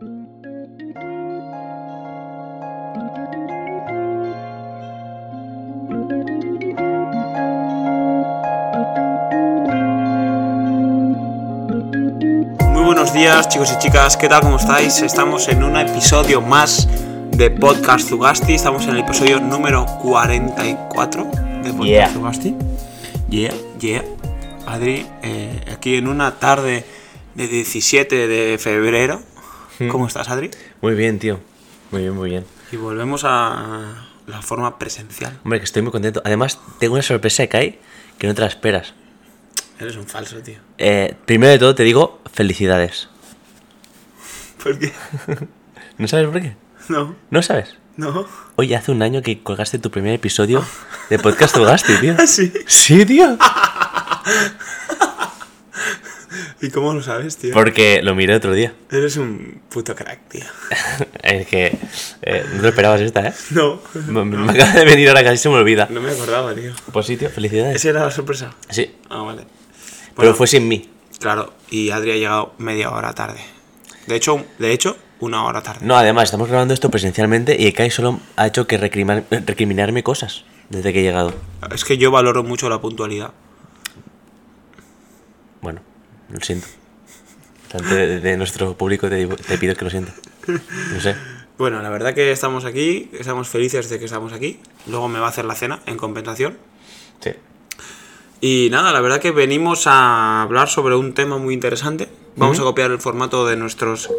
Muy buenos días chicos y chicas, ¿qué tal? ¿Cómo estáis? Estamos en un episodio más de Podcast Zugasti, estamos en el episodio número 44 de Podcast Yeah. Zugasti. Yeah, yeah. Adri, eh, aquí en una tarde de 17 de febrero. ¿Cómo estás, Adri? Muy bien, tío. Muy bien, muy bien. Y volvemos a la forma presencial. Hombre, que estoy muy contento. Además, tengo una sorpresa de Kai que no te la esperas. Eres un falso, tío. Eh, primero de todo, te digo felicidades. ¿Por qué? ¿No sabes por qué? No, ¿No sabes? no. Hoy hace un año que colgaste tu primer episodio de Podcast Togasti, tío. Sí. Sí, tío. ¿Y cómo lo sabes, tío? Porque lo miré otro día. Eres un puto crack, tío. Es que eh, no te esperabas esta, ¿eh? No, Me, me acaba de venir ahora, casi se me olvida. no me acordaba, tío. Pues sí, tío, felicidades. ¿Esa era la sorpresa? Sí, Ah, vale. pero fue sin mí. Claro, y Adri ha llegado media hora tarde. De hecho, de hecho, una hora tarde. No, además, estamos grabando esto presencialmente y Kai solo ha hecho que recriminarme cosas desde que he llegado. Es que yo valoro mucho la puntualidad. Lo siento. Delante de, de nuestro público te, te pido que lo sienta. No sé. Bueno, la verdad que estamos aquí, estamos felices de que estamos aquí. Luego me va a hacer la cena en compensación. Sí. Y nada, la verdad que venimos a hablar sobre un tema muy interesante. Vamos a copiar el formato de nuestros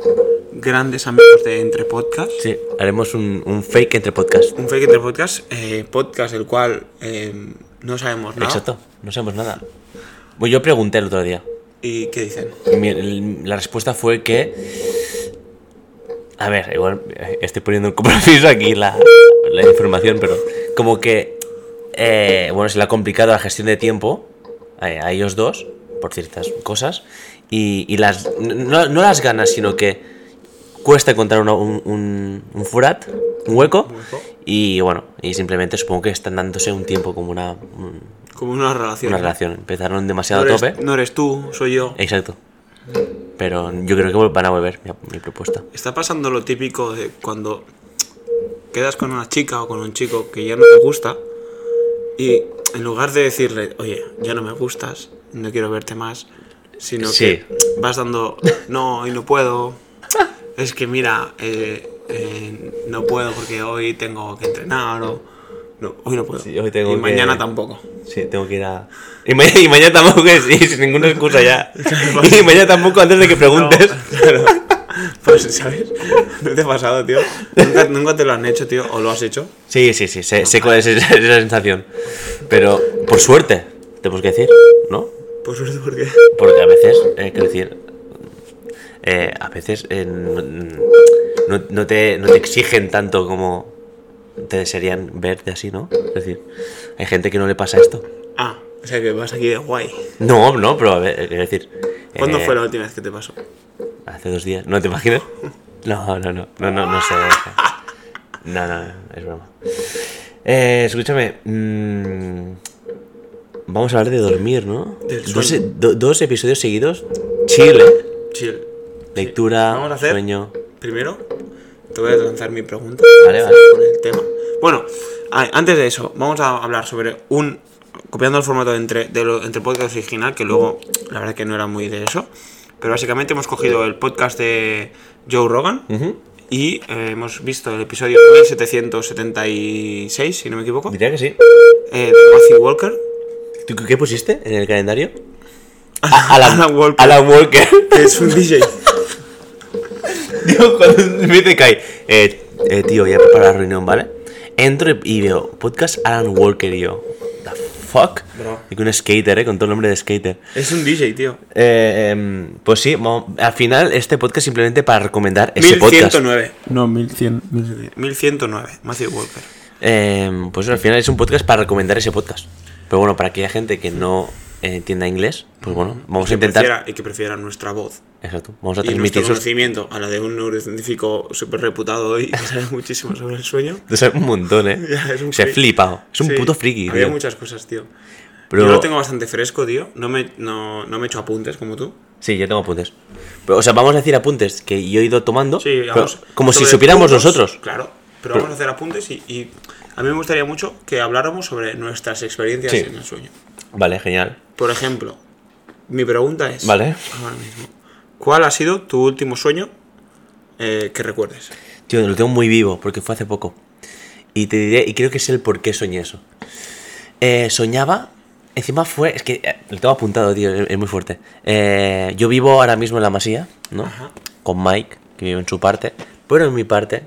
grandes amigos de Entre Podcast. Sí, haremos un, un fake entre podcast. Un fake Entre Podcast, eh, podcast el cual eh, no sabemos nada. Exacto, no sabemos nada. Pues yo pregunté el otro día. ¿Y qué dicen? La respuesta fue que. A ver, igual eh, estoy poniendo un compromiso aquí la, la información, pero como que. eh, bueno, se le ha complicado la gestión de tiempo a, a ellos dos por ciertas cosas. Y, y las. No, no las ganas, sino que cuesta encontrar una- un, un, un furat, un hueco. Y bueno, y simplemente supongo que están dándose un tiempo como una, un- Como una relación. una relación. Empezaron No demasiado a tope. no eres tú, soy yo. Exacto. Pero yo creo que van a volver mi, mi propuesta. Está pasando lo típico de cuando quedas con una chica o con un chico que ya no te gusta y en lugar de decirle, oye, ya no me gustas, no quiero verte más, sino Sí. que vas dando, no, hoy no puedo, es que mira, eh, eh, no puedo porque hoy tengo que entrenar o no, hoy no puedo. Sí, hoy tengo y que- mañana tampoco. Sí, tengo que ir a. Y mañana, y mañana tampoco, que sí, sin ninguna excusa ya. Y mañana tampoco antes de que preguntes. No, claro. Pues, ¿sabes? ¿No te ha pasado, tío? ¿Nunca, nunca te lo han hecho, tío? ¿O lo has hecho? Sí, sí, sí, sé, sé cuál es esa, esa sensación. Pero, por suerte, tenemos que decir, ¿no? Pues suerte porque... Porque a veces, eh, quiero decir, eh, a veces eh, no, te, no te exigen tanto como te desearían verte así, ¿no? Es decir, hay gente que no le pasa esto. Ah, o sea que vas aquí de guay. No, no, pero a ver, quiero decir. ¿Cuándo eh, fue la última vez que te pasó? Hace dos días, ¿no te imaginas? No, no, no, no, no, no sé. No, no, no, es broma. Eh, escúchame, mm, vamos a hablar de dormir, ¿no? Del Dos, do- dos episodios seguidos, chile, Chill. Lectura, Vamos a hacer- sueño. Primero, te voy a lanzar mi pregunta. Vale, vale. Con el tema. Bueno, antes de eso, vamos a hablar sobre un... Copiando el formato de entre, de lo- entre podcast original, que luego la verdad que no era muy de eso. Pero básicamente hemos cogido el podcast de Joe Rogan y eh, hemos visto el episodio 1776, si no me equivoco, Diría que sí. eh, de Matthew Walker. ¿Tú qué pusiste en el calendario? Alan, Alan Walker. Alan Walker. que es un DJ. Digo, cuando me dice Kai, eh, eh, tío, ya prepara la reunión, ¿vale? Entro y- veo podcast Alan Walker y yo, ¿the fuck? Bro. Y que un skater, ¿eh? Con todo el nombre de skater. Es un DJ, tío. Eh, em, pues sí, al final este podcast simplemente para recomendar ese podcast. 1109. No, 1100. 1109. Matthew Walker. Em, pues al final es un podcast para recomendar ese podcast. Pero bueno, para aquella gente que no eh, entienda inglés, pues bueno, vamos a intentar... prefiera- y que prefiera nuestra voz. Exacto, vamos a Y nuestro transmitir conocimiento a la de un neurocientífico súper reputado hoy que sabe muchísimo sobre el sueño. O sea, un montón, ¿eh? Ya, es un Se ha flipado. Es un Sí, puto friki, Había tío. muchas cosas, tío. Pero- Yo lo tengo bastante fresco, tío. No me, no, no me he hecho apuntes como tú. Sí, yo tengo apuntes. Pero, o sea, vamos a decir apuntes que yo he ido tomando. Sí, vamos. como si supiéramos puntos, nosotros. Claro, pero, Pero- vamos a hacer apuntes y, y a mí me gustaría mucho que habláramos sobre nuestras experiencias Sí. en el sueño. Vale, genial. Por ejemplo, mi pregunta es: Vale. ahora mismo, ¿cuál ha sido tu último sueño eh, que recuerdes? Tío, lo tengo muy vivo porque fue hace poco. Y te diré, y creo que es el por qué soñé eso. Eh, soñaba, encima fue, es que eh, lo tengo apuntado, tío, es, es muy fuerte. Yo vivo ahora mismo en la Masía, ¿no? Ajá. Con Mike, que vive en su parte. Pero en mi parte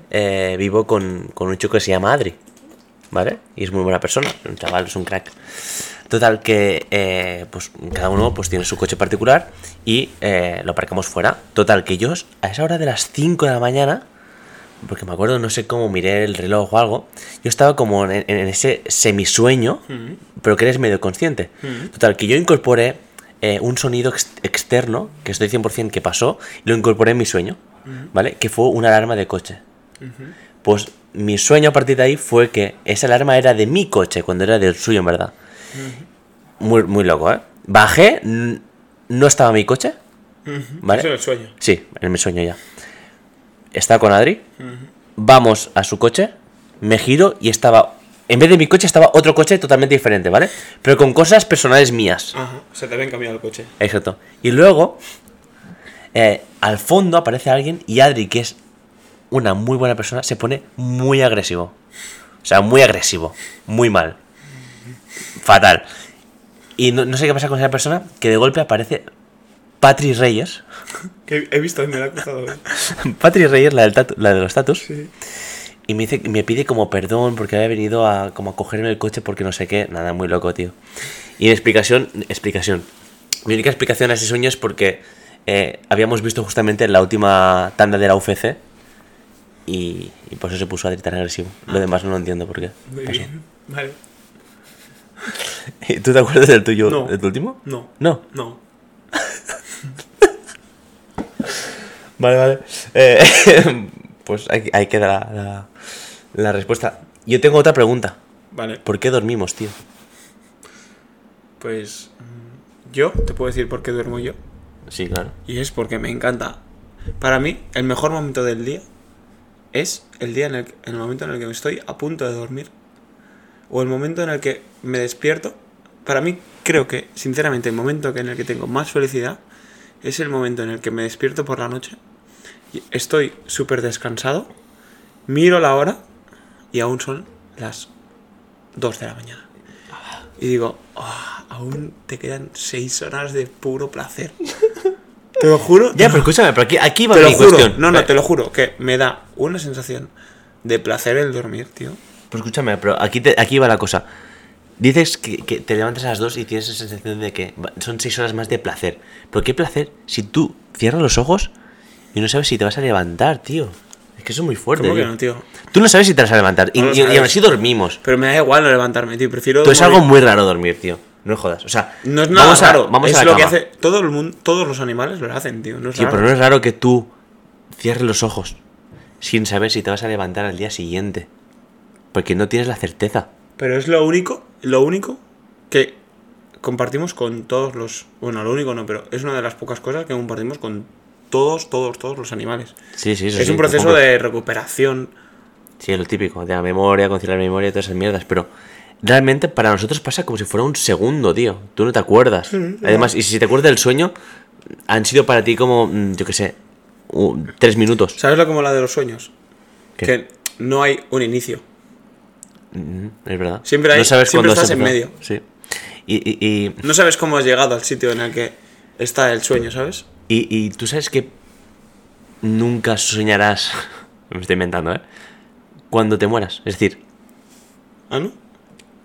vivo con, con un chico que se llama Adri, ¿vale? Y es muy buena persona, un chaval, es un crack. Total que eh, pues cada uno pues tiene su coche particular y eh, lo aparcamos fuera. Total que yo a esa hora de las 5 de la mañana, porque me acuerdo, no sé cómo miré el reloj o algo, yo estaba como en, en ese semisueño, pero que eres medio consciente. Total que yo incorporé eh, un sonido ex- externo, que estoy 100% que pasó, y lo incorporé en mi sueño, ¿vale? Que fue una alarma de coche. Pues mi sueño a partir de ahí fue que esa alarma era de mi coche, cuando era del suyo, en verdad. Muy, muy loco, ¿eh? Bajé, no estaba mi coche, ¿vale? Eso es el sueño. Sí, en mi sueño ya. Estaba con Adri, vamos a su coche, me giro y estaba... En vez de mi coche estaba otro coche totalmente diferente, ¿vale? Pero con cosas personales mías. Ajá, se te habían cambiado el coche. Exacto. Y luego, eh, al fondo aparece alguien y Adri, que es una muy buena persona, se pone muy agresivo. O sea, muy agresivo. Muy mal. Fatal. Y no, no sé qué pasa con esa persona, que de golpe aparece Patri Reyes. Que he visto me la. Patri Reyes, la, del tatu- la de los tatus. Sí. Y me, dice, me pide como perdón porque había venido a, como a cogerme el coche porque no sé qué. Nada, muy loco, tío. Y en explicación, explicación. Mi única explicación a ese sueño es porque eh, habíamos visto justamente la última tanda de la UFC y, y por eso se puso a gritar agresivo. Lo demás no lo entiendo por qué. Muy pasó. bien. Vale. ¿Y ¿Tú te acuerdas del tuyo, No. tu último? No. No. No. Vale, vale. Eh, pues ahí, ahí queda la, la- la respuesta. Yo tengo otra pregunta. Vale. ¿Por qué dormimos, tío? Pues mm, yo te puedo decir por qué duermo yo. Sí, claro. Y es porque me encanta. Para mí, el mejor momento del día es el día en el, en el momento en el que me estoy a punto de dormir. O el momento en el que me despierto. Para mí, creo que, sinceramente, el momento que- en el que tengo más felicidad es el momento en el que me despierto por la noche. y Estoy súper descansado. Miro la hora y aún son las 2 de la mañana. Y digo, "Ah, aún te quedan 6 horas de puro placer. Te lo juro. Ya, pero escúchame, pero aquí, aquí va te lo mi juro. cuestión. No, no, te lo juro. Que me da una sensación de placer el dormir, tío. Pero escúchame, pero aquí, te- aquí va la cosa. Dices que, que te levantas a las 2 y tienes esa sensación de que son 6 horas más de placer. ¿Pero qué placer si tú cierras los ojos y no sabes si te vas a levantar, tío? Es que eso es muy fuerte. ¿Cómo que no, tío? Tú no sabes si te vas a levantar. Y, No lo y- y sabes. aún así dormimos. Pero me da igual no levantarme, tío. Prefiero. Tú es algo muy raro dormir, tío. No jodas. O sea, No es nada vamos a, raro. Vamos es a la lo que hace. Todo el mundo, todos los animales lo hacen, tío. No es Tío, raro. pero no es raro que tú cierres los ojos sin saber si te vas a levantar al día siguiente. Porque no tienes la certeza. Pero es lo único, lo único que compartimos con todos los. Bueno, lo único no, pero es una de las pocas cosas que compartimos con todos, todos, todos los animales. Sí, sí, eso es sí, un proceso de recuperación. Sí, es lo típico, de la memoria, conciliar la memoria y todas esas mierdas, pero realmente para nosotros pasa como si fuera un segundo, tío. Tú no te acuerdas. Además, y si te acuerdas del sueño, han sido para ti como, mm, yo qué sé, tres minutos. ¿Sabes lo como la de los sueños? ¿Qué? Que no hay un inicio. Es verdad. Siempre hay- no sabes siempre estás en medio. Sí. Y, y, y, No sabes cómo has llegado al sitio en el que está el sueño, ¿sabes? y- y tú sabes que nunca soñarás, me estoy inventando, ¿eh? Cuando te mueras. Es decir, ¿Ah, no?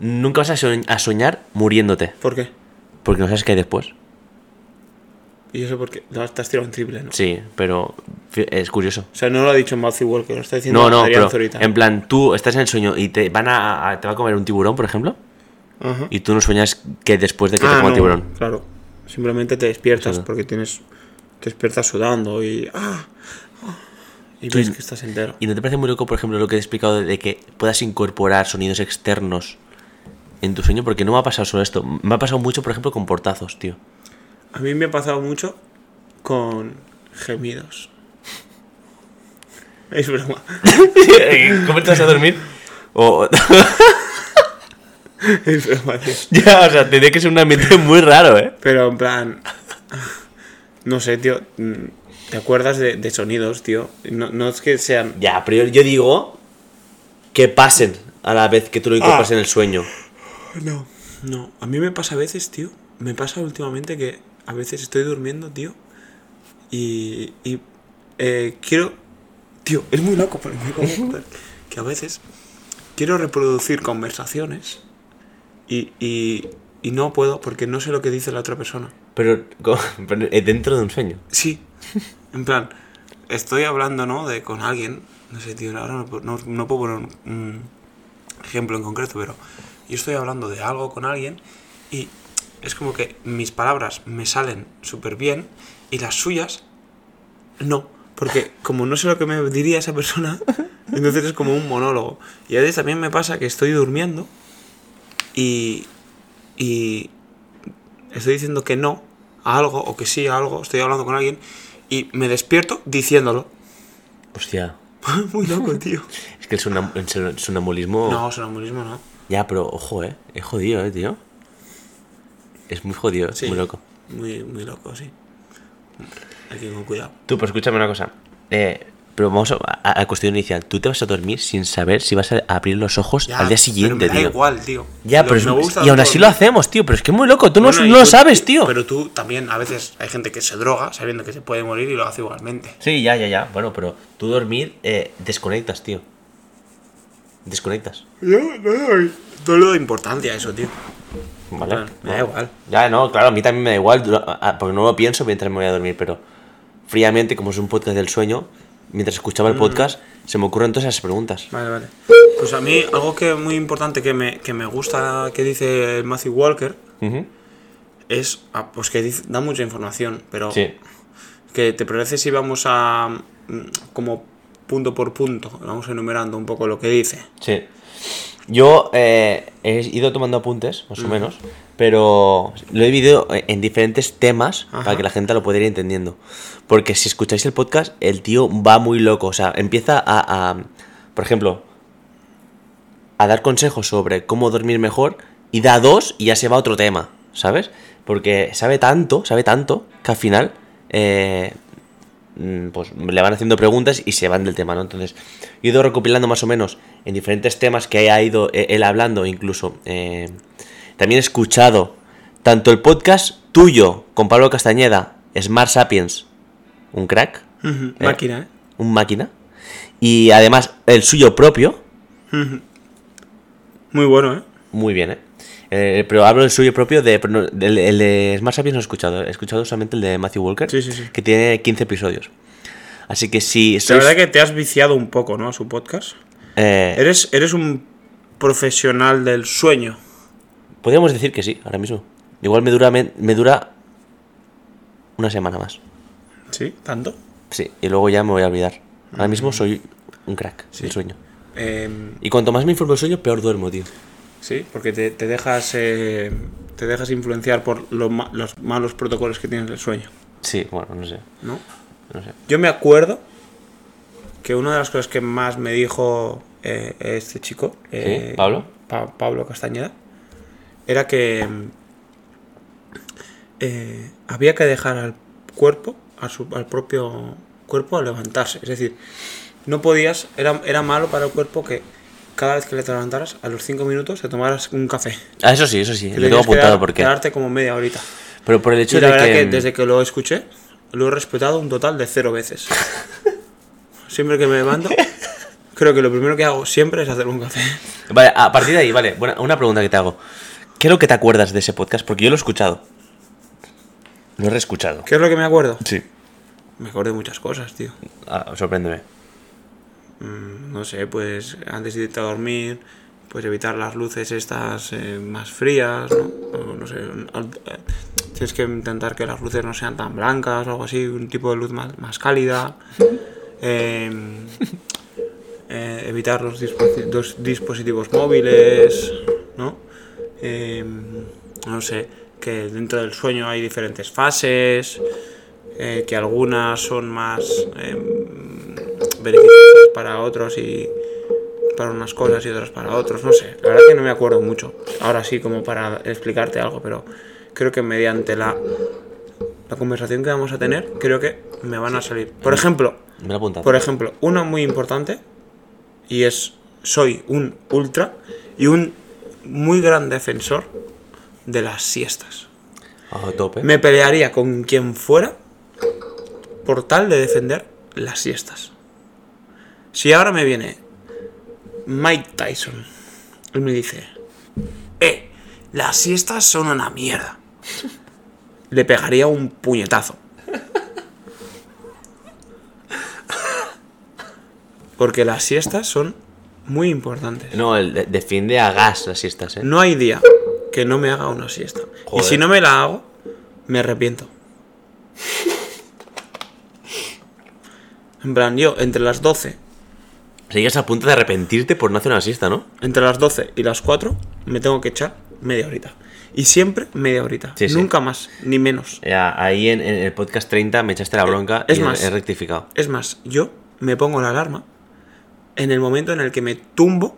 nunca vas a soñ- a soñar muriéndote, ¿Por qué? porque no sabes qué hay después. Y eso porque no, te has tirado un triple, ¿no? Sí, pero es curioso. O sea, no lo ha dicho Matthew Walker, lo está diciendo No, no, pero en plan, tú estás en el sueño y te van a, a- te va a comer un tiburón, por ejemplo, Ajá. y tú no sueñas que después de que te Ah, coma el no, tiburón. Claro. Simplemente te despiertas Exacto. porque tienes. Te despiertas sudando y. ¡ah! ah, y ves que estás entero. ¿Y no te parece muy loco, por ejemplo, lo que he explicado de, de que puedas incorporar sonidos externos en tu sueño? Porque no me ha pasado solo esto. Me ha pasado mucho, por ejemplo, con portazos, tío. A mí me ha pasado mucho con gemidos. Es broma. ¿Cómo te vas a dormir? O... Es broma, tío. ya, o sea, tendría que ser un ambiente muy raro, ¿eh? Pero en plan. No sé, tío. mm, ¿Te acuerdas de, de sonidos, tío? No, no es que sean. Ya, pero yo, yo digo que pasen a la vez que tú lo incorporas Ah. en el sueño. No. No. A mí me pasa a veces, tío. Me pasa últimamente que a veces estoy durmiendo, tío. Y. y eh, quiero. Tío, es muy loco, pero me Que a veces quiero reproducir conversaciones. Y, y, y no puedo porque no sé lo que dice la otra persona. Pero, pero, dentro de un sueño. Sí. En plan, estoy hablando, ¿no? De con alguien. No sé, tío, ahora no, no- no puedo poner un, un ejemplo en concreto, pero yo estoy hablando de algo con alguien y es como que mis palabras me salen súper bien y las suyas no. Porque como no sé lo que me diría esa persona, entonces es como un monólogo. Y a veces también me pasa que estoy durmiendo y, y estoy diciendo que no a algo o que sí a algo, estoy hablando con alguien y me despierto diciéndolo. Hostia. Muy loco, tío. Es que el, sonam- el son- sonambulismo. No, sonambulismo no. Ya, pero ojo, eh. Es jodido, eh, tío. Es muy jodido, Sí. muy loco. Muy, muy loco, sí. Hay que ir con cuidado. Tú, pero escúchame una cosa. Eh, pero vamos a, la cuestión inicial. Tú te vas a dormir sin saber si vas a abrir los ojos Ya, al día pero siguiente, me da tío. igual, tío. Ya, Lo pero que me es- gusta y aún así lo hacemos, tío. Pero es que es muy loco. Tú no, Bueno, no lo sabes, tío. Pero tú también, a veces hay gente que se droga sabiendo que se puede morir y lo hace igualmente. Sí, ya, ya, ya. Bueno, pero tú dormir eh, desconectas, tío. Desconectas. Yo no no le doy importancia a eso, tío. Vale. Bueno, me da igual. Ya, no, claro, a mí también me da igual, dura- a- a- porque no lo pienso mientras me voy a dormir, pero fríamente, como es un podcast del sueño, mientras escuchaba Mm. el podcast, se me ocurren todas esas preguntas. Vale, vale. Pues a mí, algo que muy importante que me, que me gusta que dice Matthew Walker Ujú. es ah, pues que dice- da mucha información, pero Sí. que te parece si vamos a mm, como punto por punto, vamos enumerando un poco lo que dice. Sí. Yo eh, he ido tomando apuntes, más o menos, pero lo he dividido en diferentes temas Ajá. para que la gente lo pueda ir entendiendo. Porque si escucháis el podcast, el tío va muy loco. O sea, empieza a, a, por ejemplo, a dar consejos sobre cómo dormir mejor y da dos y ya se va a otro tema, ¿sabes? Porque sabe tanto, sabe tanto, que al final eh, mm, pues le van haciendo preguntas y se van del tema, ¿no? Entonces, he ido recopilando más o menos en diferentes temas que ha ido eh, él hablando, incluso eh, también he escuchado tanto el podcast tuyo con Pablo Castañeda, Smart Sapiens, un crack, Eh. Máquina, ¿eh? un máquina, y además el suyo propio, Muy bueno, ¿eh? muy bien, ¿eh? Eh, pero hablo del suyo propio, de, del- el de Smart Sapiens no he escuchado, he escuchado solamente el de Matthew Walker, Sí, sí, sí. que tiene 15 episodios. Así que si La verdad que te has viciado un poco, ¿no? A su podcast. eh, Eres, eres un profesional del sueño. Podríamos decir que sí, ahora mismo. Igual me dura, me, me dura una semana más. ¿Sí? ¿Tanto? Sí, y luego ya me voy a olvidar. Ahora mismo soy un crack del sueño. Em, Y cuanto más me informo del sueño, peor duermo, tío. Sí, porque te, te dejas eh, te dejas influenciar por lo los malos protocolos que tienes del sueño, Sí, bueno, no sé. ¿no? No sé. Yo me acuerdo que una de las cosas que más me dijo eh, este chico, eh, ¿Pablo? Pa- Pablo Castañeda, era que eh, había que dejar al cuerpo, a su- al propio cuerpo, a levantarse. Es decir, no podías, era, era malo para el cuerpo que cada vez que le levantaras, a los 5 minutos te tomaras un café. Ah, eso sí, eso sí. Que Lo tengo apuntado dar- porque. Quedarte como media horita. Pero por el hecho Y la de verdad que. que desde que lo escuché, lo he respetado un total de cero veces. Siempre que me levanto, creo que lo primero que hago siempre es hacer un café. Vale, a partir de ahí, vale. Buena, una pregunta que te hago. ¿Qué es lo que te acuerdas de ese podcast? Porque yo lo he escuchado. Lo he reescuchado. ¿Qué es lo que me acuerdo? Sí. Me acuerdo de muchas cosas, tío. Ah, sorpréndeme. Mm, No sé, pues antes de irte a dormir, pues evitar las luces estas eh, más frías, ¿no? O no sé, eh, tienes que intentar que las luces no sean tan blancas o algo así, un tipo de luz más, más cálida. Eh, eh, evitar los, los dispositivos móviles, ¿no? eh, no sé, que dentro del sueño hay diferentes fases, que algunas son más eh, beneficiosas para otros y para unas cosas y otras para otros, no sé, la verdad que no me acuerdo mucho, ahora sí como para explicarte algo, pero creo que mediante la, la conversación que vamos a tener, creo que me van a salir. Por ejemplo, Me lo por ejemplo, una muy importante y es soy un ultra y un muy gran defensor de las siestas. A tope. Me pelearía con quien fuera por tal de defender las siestas. Si ahora me viene Mike Tyson y me dice, eh, las siestas son una mierda, le pegaría un puñetazo. Porque las siestas son muy importantes. No, el de- defiende a gas las siestas, ¿eh? No hay día que no me haga una siesta. Joder. Y si no me la hago, me arrepiento. En plan, yo entre las 12, Sigues a punto de arrepentirte por no hacer una siesta, ¿no? entre las 12 y las 4, me tengo que echar media horita. Y siempre media horita. Sí, sí. Nunca más, ni menos. Ya, ahí en, en el podcast 30 me echaste la bronca es y más. he rectificado. Es más, yo me pongo la alarma en el momento en el que me tumbo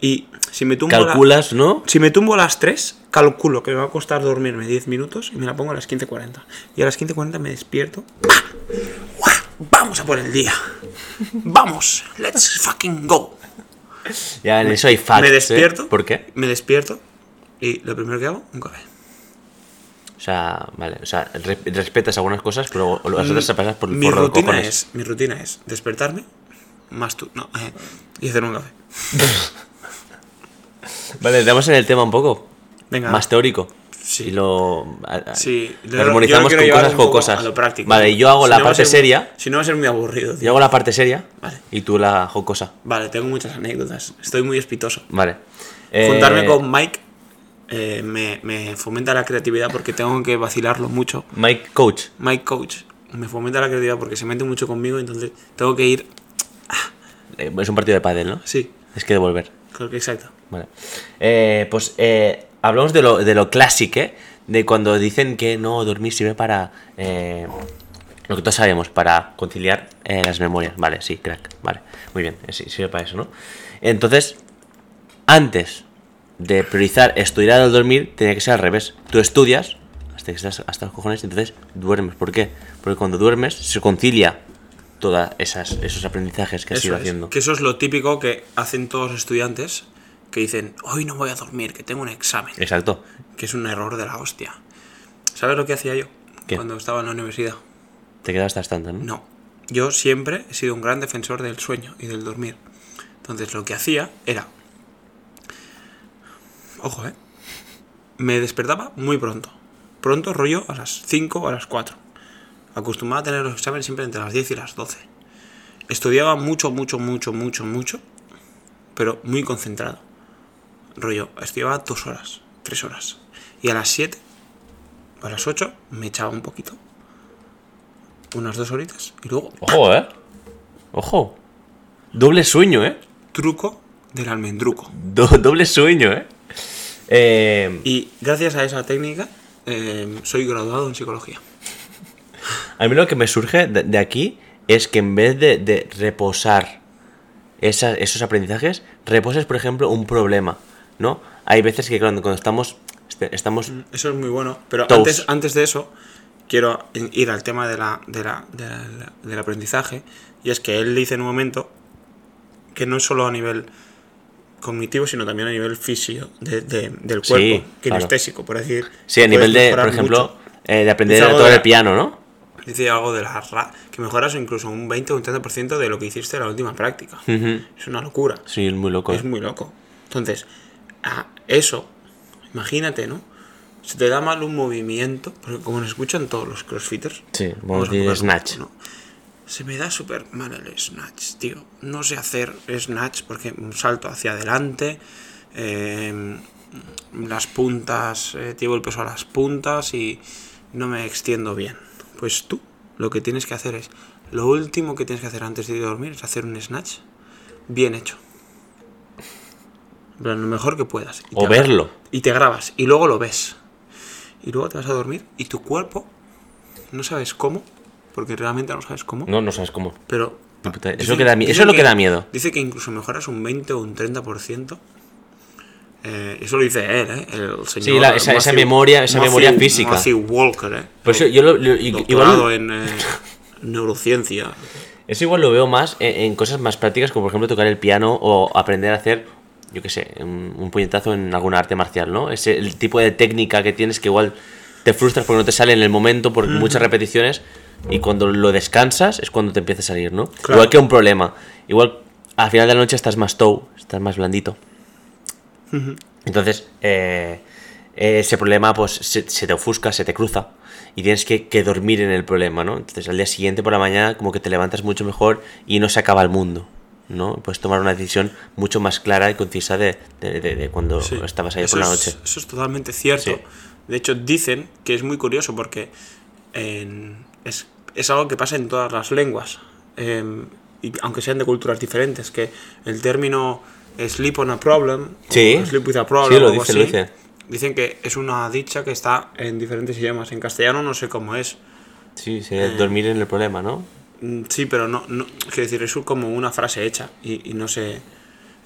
y si me tumbo la- Calculas, ¿no? Si me tumbo a las 3, calculo que me va a costar dormirme 10 minutos y me la pongo a las 15.40. Y a las 15.40 me despierto. ¡Ah! ¡Guau! Vamos a por el día. Vamos, let's fucking go. Ya en eso hay facts, me ¿eh? despierto. ¿Por qué? Me despierto y lo primero que hago, un café. O sea, vale, o sea, re- respetas algunas cosas, pero las otras se pasas por el mi de rutina es, mi rutina es despertarme, más tú, no, eh, y hacer un café. Vale, entramos en el tema un poco. Venga. Más teórico. Sí. Y lo, Sí, lo armonizamos con cosas jocosas. A lo práctico. Vale, y yo hago Si la no parte ser seria. Si no va a ser muy aburrido, tío. Yo hago la parte seria Vale. y tú la jocosa. Vale, tengo muchas anécdotas. Estoy muy espitoso. Vale. Eh, Juntarme con Mike eh, me, me fomenta la creatividad porque tengo que vacilarlo mucho. Mike Coach. Mike Coach me fomenta la creatividad porque se mete mucho conmigo, entonces tengo que ir. Eh, es un partido de pádel, ¿no? Sí, Es que devolver. creo que exacto. Vale. Eh, pues eh, hablamos de lo, de lo clásico, ¿eh? De cuando dicen que no dormir sirve para. eh, lo que todos sabemos, para conciliar eh, las memorias. Vale, sí, crack. Vale, muy bien. Sí, sirve para eso, ¿no? Entonces, antes de priorizar estudiar al dormir, tenía que ser al revés. Tú estudias hasta que estás hasta los cojones y entonces duermes. ¿Por qué? Porque cuando duermes se concilia todos esos aprendizajes que has Eso ido es. haciendo. Que eso es lo típico que hacen todos los estudiantes que dicen, hoy no voy a dormir, que tengo un examen. Exacto. Que es un error de la hostia. ¿Sabes lo que hacía yo ¿Qué? cuando estaba en la universidad? Te quedas hasta tanto, ¿no? No. Yo siempre he sido un gran defensor del sueño y del dormir. Entonces lo que hacía era... Ojo, ¿eh? Me despertaba muy pronto. Pronto, rollo, a las 5 o a las 4. Acostumbraba a tener los exámenes siempre entre las 10 y las 12. Estudiaba mucho, mucho, mucho, mucho, mucho. Pero muy concentrado. Rollo, estudiaba dos horas, tres horas. Y a las 7 o a las 8 me echaba un poquito. Unas dos horitas. Y luego, Ojo, ¿eh? Ojo. Doble sueño, ¿eh? truco del almendruco. Do- doble sueño, ¿eh? Eh, Y gracias a esa técnica eh, soy graduado en psicología. A mí lo que me surge de, de aquí es que en vez de, de reposar esos aprendizajes, reposes, por ejemplo, un problema, ¿no? Hay veces que cuando, cuando estamos, este- estamos... Eso es muy bueno. Pero Toast. antes, antes de eso, quiero ir al tema de la, de la- de la- del aprendizaje. Y es que él dice en un momento que no es solo a nivel cognitivo, sino también a nivel físico de- de- del Sí, cuerpo, claro. kinestésico, por decir. Sí, a nivel de, por ejemplo, eh, de aprender a tocar el piano, ¿no? Dice algo de la ra- que mejoras incluso un 20 o un 30% de lo que hiciste en la última práctica. Es una locura. Sí, es muy loco. ¿eh? Es muy loco. Entonces, a eso, imagínate, ¿no? Se te da mal un movimiento, porque como nos escuchan todos los crossfitters. Sí, vamos a snatch. ¿no? Se me da súper mal el snatch, tío. No sé hacer snatch porque un salto hacia adelante, eh, las puntas, eh, llevo el peso a las puntas y no me extiendo bien. Pues tú lo que tienes que hacer es, lo último que tienes que hacer antes de dormir es hacer un snatch bien hecho. Lo mejor que puedas. Y O verlo. Y te grabas. Y luego lo ves. Y luego te vas a dormir. Y tu cuerpo, no sabes cómo, porque realmente no sabes cómo, No, no sabes cómo. pero... Puta- eso que da eso es lo que da miedo. Dice que incluso mejoras un 20 o un 30%. Eh, eso lo dice él, ¿eh? El señor Sí, la- esa- esa memoria- esa memoria física. Matthew Walker, ¿eh? Por eso yo lo- lo- igual, en eh, neurociencia. eso igual lo veo más en, en cosas más prácticas, como por ejemplo tocar el piano o aprender a hacer, yo qué sé, un, un puñetazo en algún arte marcial, ¿no? Ese el tipo de técnica que tienes que igual te frustras porque no te sale en el momento por muchas repeticiones y cuando lo descansas es cuando te empieza a salir, ¿no? Claro. Igual que un problema. Igual al final de la noche estás más tow, estás más blandito. Entonces, eh, ese problema pues se, se te ofusca, se te cruza y tienes que, que dormir en el problema, ¿no? Entonces al día siguiente por la mañana como que te levantas mucho mejor y no se acaba el mundo, ¿no? Puedes tomar una decisión mucho más clara y concisa de, de- de- de cuando Sí, estabas ahí por la es- noche. Eso es totalmente cierto. Sí. De hecho, dicen que es muy curioso porque en- es, es algo que pasa en todas las lenguas. em, y aunque sean de culturas diferentes, que el término sleep on a problem, Sí. o sleep with a problem, Sí, lo o lo dice. dicen que es una dicha que está en diferentes idiomas. En castellano no sé cómo es. Sí, sería dormir en el problema, ¿no? Mm, Sí, pero no, no quiero decir, es como una frase hecha y, y no sé.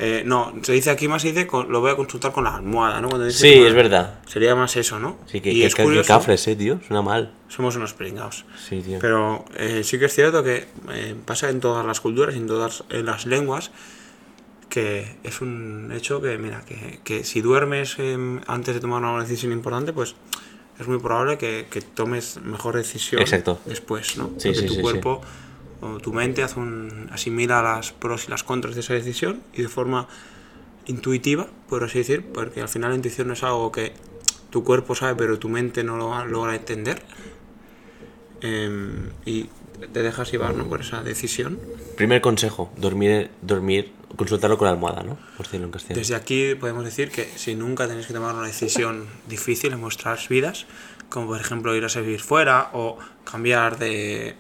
eh, no, se dice aquí más, se dice, con- lo voy a consultar con la almohada, ¿no? Cuando dice Sí, es verdad. Sería más eso, ¿no? Sí, que, y que, es que- cafres, eh, tío. Suena mal. somos unos pringados. Sí, tío. Pero eh, sí que es cierto que eh, pasa en todas las culturas y en todas en las lenguas que es un hecho que, mira, que, que si duermes em, antes de tomar una decisión importante, pues es muy probable que, que tomes mejor decisión Exacto. después, ¿no? Sí, Porque sí, tu sí, cuerpo o tu mente hace un, asimila las pros y las contras de esa decisión y de forma intuitiva, por así decir, porque al final la intuición no es algo que tu cuerpo sabe pero tu mente no lo logra entender. Em, y te dejas llevar ¿no? por esa decisión. Primer consejo, dormir, dormir, consultarlo con la almohada, ¿no? Por decirlo en castellano. Desde aquí podemos decir que si nunca tenéis que tomar una decisión difícil en vuestras vidas, como por ejemplo ir a servir fuera o cambiar de,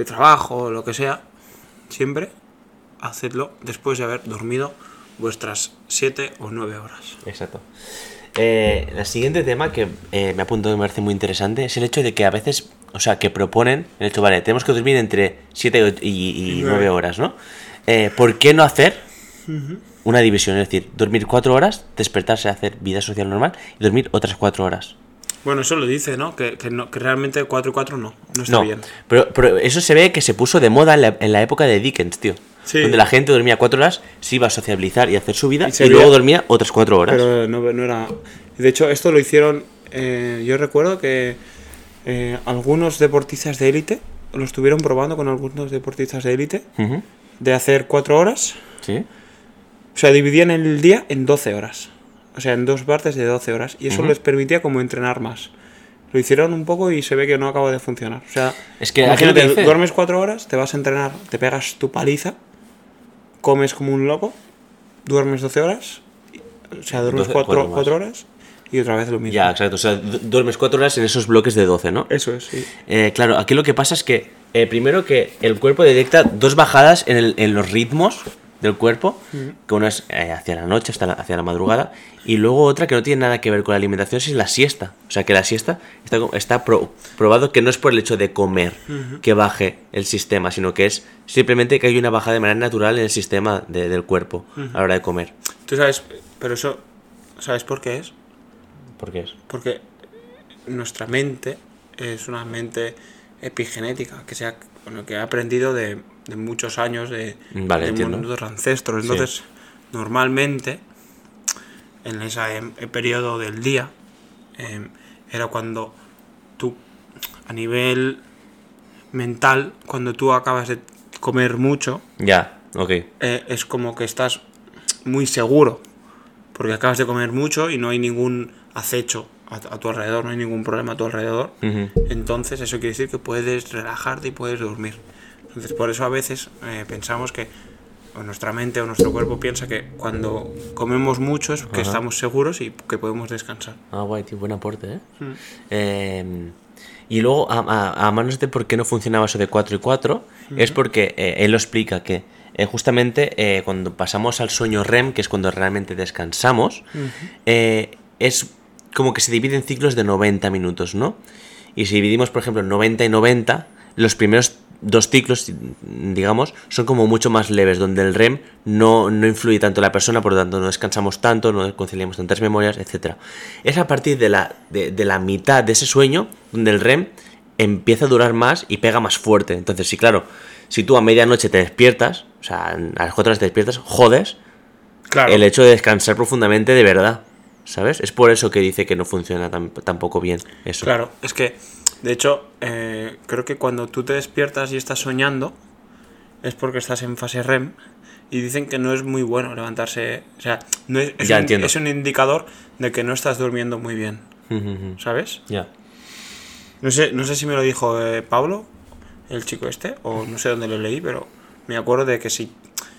de trabajo o lo que sea, siempre hacedlo después de haber dormido vuestras 7 o 9 horas. Exacto. Eh, el siguiente tema que eh, me apunto que me parece muy interesante es el hecho de que a veces, o sea, que proponen, el hecho, vale, tenemos que dormir entre 7 y, y, Y 9 nueve. horas, ¿no? Eh, ¿Por qué no hacer una división? Es decir, dormir 4 horas, despertarse, hacer vida social normal y dormir otras 4 horas. Bueno, eso lo dice, ¿no? Que, que, no, que realmente 4 y 4 no, no está No, bien. pero, pero eso se ve que se puso de moda en la, en la época de Dickens, tío. Sí. Donde la gente dormía 4 horas, se iba a sociabilizar y hacer su vida Y luego veía- dormía otras 4 horas. Pero no, no era. De hecho, esto lo hicieron. eh, yo recuerdo que eh, algunos deportistas de élite lo estuvieron probando con algunos deportistas de élite de hacer 4 horas. Sí. O sea, dividían el día en 12 horas. O sea, en dos partes de 12 horas. Y eso les permitía como entrenar más. Lo hicieron un poco y se ve que no acaba de funcionar. O sea, Es que imagínate, que duermes 4 horas, te vas a entrenar, te pegas tu paliza, comes como un loco, duermes 12 horas, o sea, duermes 12, 4 cuatro horas y otra vez lo mismo. Ya, exacto. O sea, du- duermes 4 horas en esos bloques de 12, ¿no? Eso es, sí. Eh, claro, aquí lo que pasa es que, eh, primero que el cuerpo detecta dos bajadas en, el- en los ritmos del cuerpo, que una es eh, hacia la noche, hasta la- hacia la madrugada, y luego otra que no tiene nada que ver con la alimentación, es la siesta. O sea, que la siesta está, está pro- probado que no es por el hecho de comer que baje el sistema, sino que es simplemente que hay una bajada de manera natural en el sistema de- del cuerpo a la hora de comer. Tú sabes, pero eso, ¿sabes por qué es? ¿Por qué es? Porque nuestra mente es una mente epigenética que se ha, bueno, que ha aprendido de, de muchos años de, Vale, de nuestros ancestros. Sí. Entonces, normalmente, en ese em, periodo del día, em, era cuando tú, a nivel mental, cuando tú acabas de comer mucho, Ya, ok. eh, es como que estás muy seguro. Porque acabas de comer mucho y no hay ningún acecho a, a tu alrededor, no hay ningún problema a tu alrededor. Entonces eso quiere decir que puedes relajarte y puedes dormir. Entonces por eso a veces eh, pensamos que o nuestra mente o nuestro cuerpo piensa que cuando comemos mucho es que estamos seguros y que podemos descansar. Ah, guay, tío, buen aporte, ¿eh? Eh, y luego, a, a- a manos de por qué no funcionaba eso de 4 y 4, es porque eh, él lo explica que eh, justamente eh, cuando pasamos al sueño REM, que es cuando realmente descansamos, eh, es como que se divide en ciclos de 90 minutos, ¿no? Y si dividimos, por ejemplo, 90 y 90, los primeros dos ciclos, digamos, son como mucho más leves, donde el REM no, no influye tanto en la persona, por lo tanto no descansamos tanto, no conciliamos tantas memorias, etc. Es a partir de la, de, de la mitad de ese sueño donde el REM empieza a durar más y pega más fuerte. Entonces, sí, claro, si tú a medianoche te despiertas, o sea, a las 4 horas te despiertas, jodes Claro. el hecho de descansar profundamente de verdad. ¿Sabes? Es por eso que dice que no funciona tan, tampoco bien eso. Claro, es que, de hecho, eh, creo que cuando tú te despiertas y estás soñando, es porque estás en fase REM. Y dicen que no es muy bueno levantarse. O sea, no es, es Ya un, entiendo. es un indicador de que no estás durmiendo muy bien. ¿Sabes? Ya. No sé, no sé si me lo dijo eh, Pablo, el chico este, o no sé dónde lo leí, pero me acuerdo de que si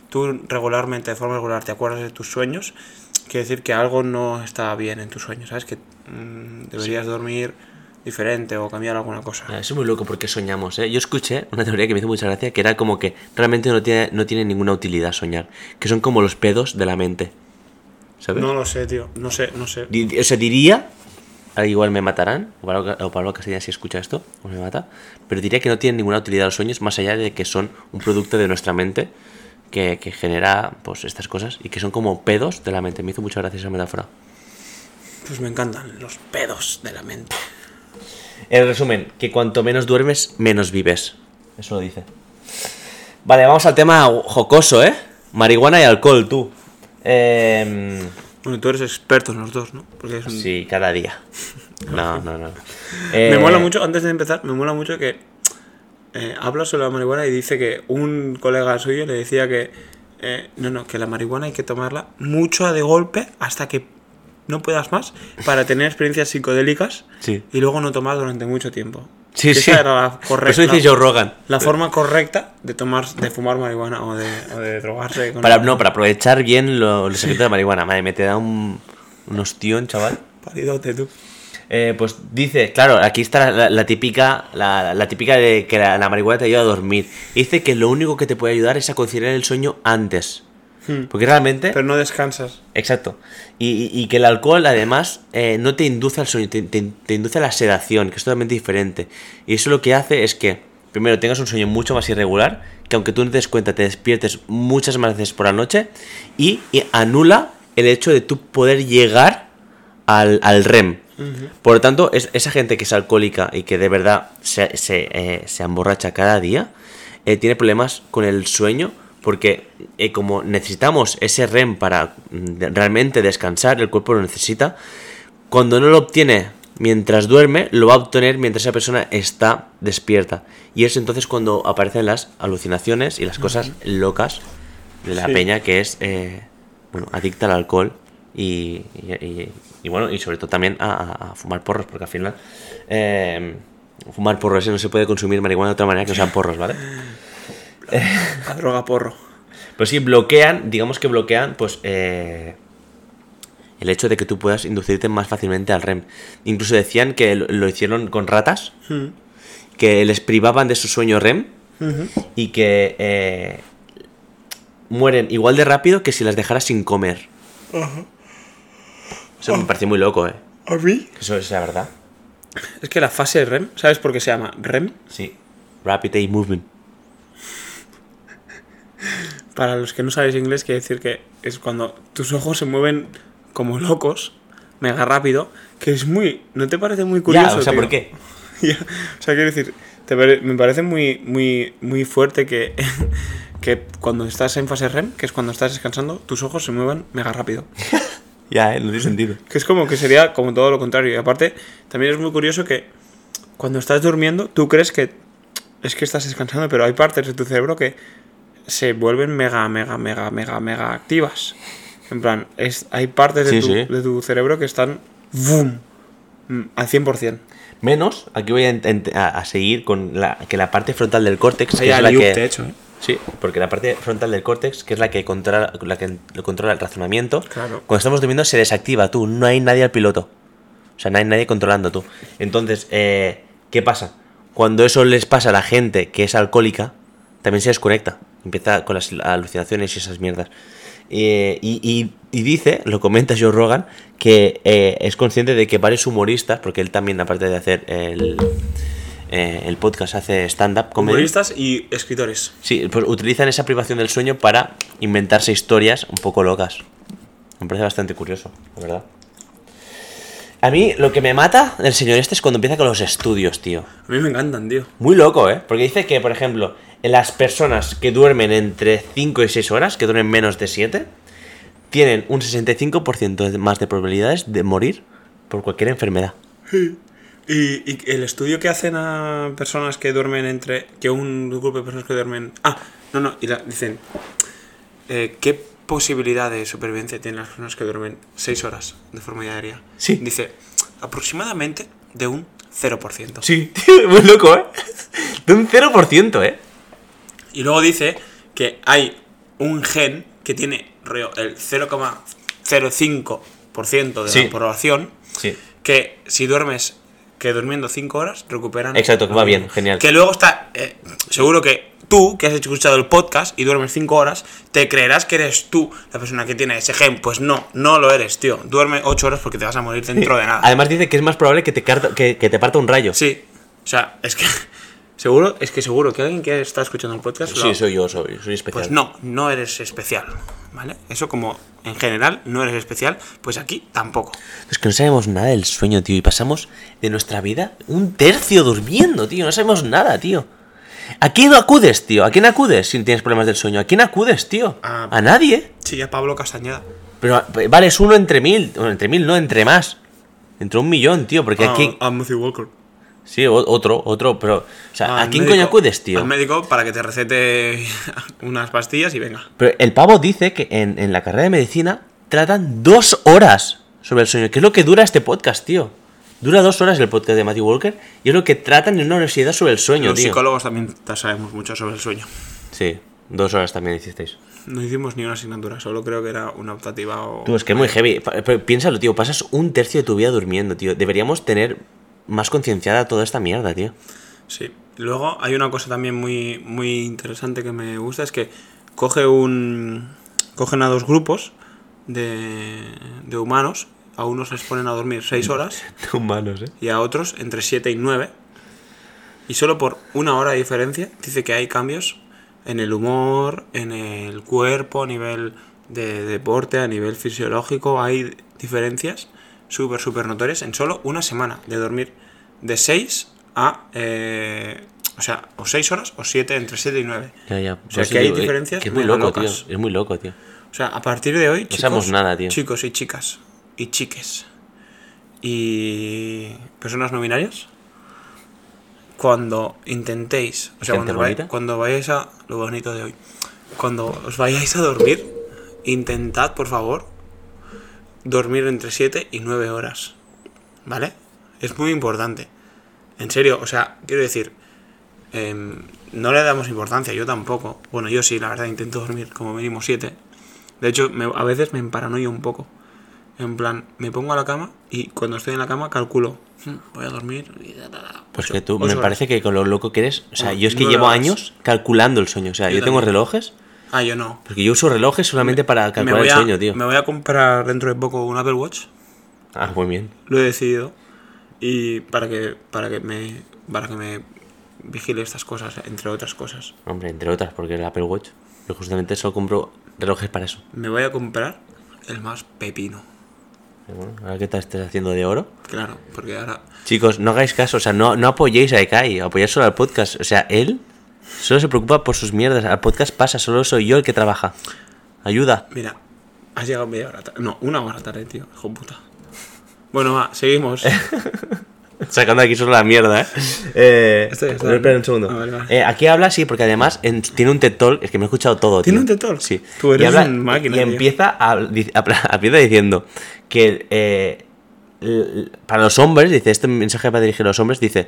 tú regularmente, de forma regular, te acuerdas de tus sueños, quiere decir que algo no está bien en tus sueños, ¿sabes? Que mm, deberías dormir diferente o cambiar alguna cosa. Eso es muy loco porque soñamos, ¿eh? Yo escuché una teoría que me hizo mucha gracia, que era como que realmente no tiene, no tiene ninguna utilidad soñar. Que son como los pedos de la mente. ¿Sabes? No lo sé, tío, no sé, no sé. Di- O sea, diría, igual me matarán, o Pablo, o Pablo si escucha esto, o me mata, pero diría que no tienen ninguna utilidad los sueños más allá de que son un producto de nuestra mente que, que genera pues estas cosas y que son como pedos de la mente. Me hizo mucha gracia esa metáfora. Pues me encantan los pedos de la mente. En resumen, que cuanto menos duermes, menos vives. Eso lo dice. Vale, vamos al tema jocoso, ¿eh? Marihuana y alcohol, tú. Em, Bueno, tú eres experto en los dos, ¿no? Porque es un- sí, cada día. No, no, no. Me Eh, mola mucho, antes de empezar, me mola mucho que eh, habla sobre la marihuana y dice que un colega suyo le decía que eh, no, no, que la marihuana hay que tomarla mucho de golpe hasta que no puedas más para tener experiencias psicodélicas Sí. y luego no tomar durante mucho tiempo. Sí, Esa sí. era la correcta. eso dice Joe Rogan. La forma correcta de tomar, de fumar marihuana o de, o de drogarse con Para, no, para aprovechar bien lo- los efectos de marihuana. Madre, me te da un, un ostión, chaval. Paridote, tú. Eh, pues dice, claro, aquí está la, la típica, la, la típica de que la, la marihuana te ayuda a dormir. Dice que lo único que te puede ayudar es a conciliar el sueño antes. Hmm. Porque realmente... Pero no descansas. Exacto. Y, y- que el alcohol, además, eh, no te induce al sueño, te, te- te induce a la sedación, que es totalmente diferente. Y eso lo que hace es que, primero, tengas un sueño mucho más irregular, que aunque tú no te des cuenta, te despiertes muchas más veces por la noche, y, y anula el hecho de tú poder llegar al, al REM. Por lo tanto, es, esa gente que es alcohólica y que de verdad se, se, eh, se emborracha cada día, eh, tiene problemas con el sueño porque eh, como necesitamos ese REM para mm, realmente descansar, el cuerpo lo necesita, cuando no lo obtiene mientras duerme, lo va a obtener mientras esa persona está despierta. Y es entonces cuando aparecen las alucinaciones y las cosas locas de la Sí. peña que es eh, bueno, adicta al alcohol y, y- y- y bueno, y sobre todo también a, a- a fumar porros, porque al final eh, fumar porros no se puede consumir marihuana de otra manera que no sean porros, ¿vale? A droga porro. Pues sí, bloquean, digamos que bloquean, pues, eh, el hecho de que tú puedas inducirte más fácilmente al REM. Incluso decían que lo, lo hicieron con ratas, Hmm. que les privaban de su sueño REM y que eh, mueren igual de rápido que si las dejaras sin comer. Eso me pareció muy loco, ¿eh? ¿A mí? Eso sea verdad. Es que la fase REM, ¿sabes por qué se llama REM? Sí. Rapid Eye Movement. Para los que no sabéis inglés, quiere decir que es cuando tus ojos se mueven como locos, mega rápido, que es muy... ¿No te parece muy curioso? ya, o sea, tío? ¿por qué? Ya, o sea, quiero decir, te pare- me parece muy, muy, muy fuerte que, que cuando estás en fase REM, que es cuando estás descansando, tus ojos se muevan mega rápido. Ya, ¿eh? No tiene sentido. Que es como que sería como todo lo contrario. Y aparte, también es muy curioso que cuando estás durmiendo, tú crees que es que estás descansando, pero hay partes de tu cerebro que se vuelven mega, mega, mega, mega, mega activas. En plan, es, hay partes de, Sí, tu, sí. de tu cerebro que están ¡vum! mm, al 100%. Menos, aquí voy a, ent- a- a seguir con la, que la parte frontal del córtex, que es la hecho, ¿eh? Sí, porque la parte frontal del córtex, que es la que controla, la que lo controla el razonamiento, Claro. cuando estamos durmiendo se desactiva tú, no hay nadie al piloto. O sea, no hay nadie controlando tú. Entonces, eh, ¿qué pasa? Cuando eso les pasa a la gente que es alcohólica, también se desconecta. Empieza con las alucinaciones y esas mierdas. Eh, y, y- y dice, lo comenta Joe Rogan, que eh, es consciente de que varios humoristas, porque él también, aparte de hacer el, eh, el podcast, hace stand-up comedy. Humoristas y escritores. Sí, pues utilizan esa privación del sueño para inventarse historias un poco locas. Me parece bastante curioso, la verdad. A mí lo que me mata del señor este es cuando empieza con los estudios, tío. A mí me encantan, tío. Muy loco, ¿eh? Porque dice que, por ejemplo, las personas que duermen entre 5 y 6 horas, que duermen menos de 7, tienen un 65% de- más de probabilidades de morir por cualquier enfermedad. Y, y el estudio que hacen a personas que duermen entre. que un grupo de personas que duermen. Ah, no, no, y la- dicen. eh, ¿Qué posibilidad de supervivencia tienen las personas que duermen 6 horas de forma diaria? Sí. Dice, aproximadamente de un 0%. Sí, tío, muy loco, ¿eh? De un 0%, ¿eh? Y luego dice que hay un gen que tiene el 0,05% de Sí. la población Sí. que si duermes que durmiendo 5 horas recuperan Exacto, que va bien, genial. que luego está eh, seguro que tú que has escuchado el podcast y duermes 5 horas te creerás que eres tú la persona que tiene ese gen pues no no lo eres tío duerme 8 horas porque te vas a morir dentro de nada Además dice que es más probable que te, que, que te parta un rayo. sí o sea es que seguro es que seguro que alguien que está escuchando el podcast lo- Sí, soy yo, soy, soy especial. pues no, no eres especial, ¿vale? Eso como en general no eres especial, pues aquí tampoco. Es que no sabemos nada del sueño, tío. Y pasamos de nuestra vida un tercio durmiendo, tío. No sabemos nada, tío. ¿A quién acudes, tío? ¿A quién acudes si tienes problemas del sueño? ¿A quién acudes, tío? A- A nadie. Sí, a Pablo Castañeda. Pero vale, es uno entre mil. Bueno, entre mil, no, entre más. Entre un millón, tío. Porque aquí. A Matthew Walker. Sí, otro, otro. Pero. O sea, ¿a Al quién médico- coño acudes, tío? Al médico para que te recete unas pastillas y venga. Pero el pavo dice que en, en la carrera de medicina tratan dos horas sobre el sueño. Que es lo que dura este podcast, tío. Dura dos horas el podcast de Matthew Walker y es lo que tratan en una universidad sobre el sueño, Los tío. psicólogos también ta- sabemos mucho sobre el sueño. Sí, dos horas también hicisteis. No hicimos ni una asignatura, solo creo que era una optativa o... Tú, es que es muy heavy. Pero Piénsalo, tío. Pasas un tercio de tu vida durmiendo, tío. Deberíamos tener más concienciada toda esta mierda, tío. Sí. Luego hay una cosa también muy, muy interesante que me gusta, es que coge un... Cogen a dos grupos de, de humanos, a unos les ponen a dormir 6 horas Humanos, eh. y a otros entre 7 y 9. Y solo por una hora de diferencia dice que hay cambios en el humor, en el cuerpo, a nivel de deporte, a nivel fisiológico. Hay diferencias súper, súper notorias en solo una semana de dormir de 6 a... eh, o sea, o 6 horas o 7, entre 7 y 9. Ya, ya. O sea, Por eso que hay digo, eh, diferencias Que es muy mega loco, locas. tío. Es muy loco, tío. O sea, a partir de hoy, No chicos, sabemos nada, tío. chicos y chicas y chiques y personas no binarias, cuando intentéis, o sea, cuando, vay- cuando vayáis a lo bonito de hoy, cuando os vayáis a dormir, intentad, por favor, dormir entre 7 y 9 horas, ¿vale? Es muy importante. En serio, o sea, quiero decir, em, no le damos importancia, yo tampoco. Bueno, yo sí, la verdad, intento dormir como mínimo 7. De hecho, me- a veces me emparanoio un poco. En plan, me pongo a la cama y cuando estoy en la cama calculo, "Hmm, voy a dormir. y da, da, da". Pues Ocho- que tú, me horas. parece que con lo loco que eres. O sea, Bueno, yo es que llevo horas. años calculando el sueño. O sea, yo, Yo tengo relojes. Ah, yo no. Porque yo uso relojes solamente para calcular el a, sueño, tío. me voy a comprar dentro de poco un Apple Watch. Ah, muy bien. Lo he decidido. Y para que, para que me. Para que me vigile estas cosas, entre otras cosas. Hombre, entre otras, porque el Apple Watch. Yo justamente solo compro relojes para eso. Me voy a comprar el más pepino. Pero bueno, ahora que te estés haciendo de oro. Claro, porque ahora. Chicos, no hagáis caso, o sea, no, no apoyéis a Ekai, apoyad solo al podcast. O sea, él solo se preocupa por sus mierdas. Al podcast pasa, solo soy yo el que trabaja. Ayuda. Mira, has llegado media hora tarde. No, una hora tarde, tío. Hijo de puta. Bueno, va, seguimos. Sacando aquí solo la mierda, ¿eh? eh a ver, espera un segundo. Ah, vale, vale. Eh, aquí habla, sí, porque además en- tiene un TED Talk, es que me he escuchado todo, ¿Tiene tío. un TED Talk? Sí. Tú eres y habla- un máquina, Y tío. empieza, a, di- a- empieza diciendo que eh, para los hombres, dice, este mensaje va dirigido a los hombres, dice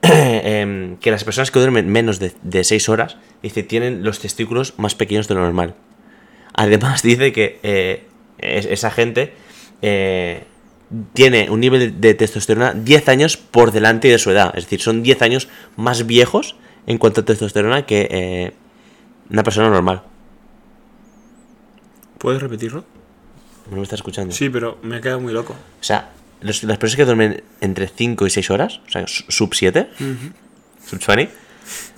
em, que las personas que duermen menos de, de 6 horas, dice, tienen los testículos más pequeños de lo normal. Además dice que eh, es- esa gente eh, tiene un nivel de testosterona 10 años por delante de su edad. Es decir, son 10 años más viejos en cuanto a testosterona que, eh, Una persona normal. ¿Puedes repetirlo? No me estás escuchando. Sí, pero me he quedado muy loco. O sea, los- las personas que duermen entre 5 y 6 horas, o sea, su- sub 7, sub 20,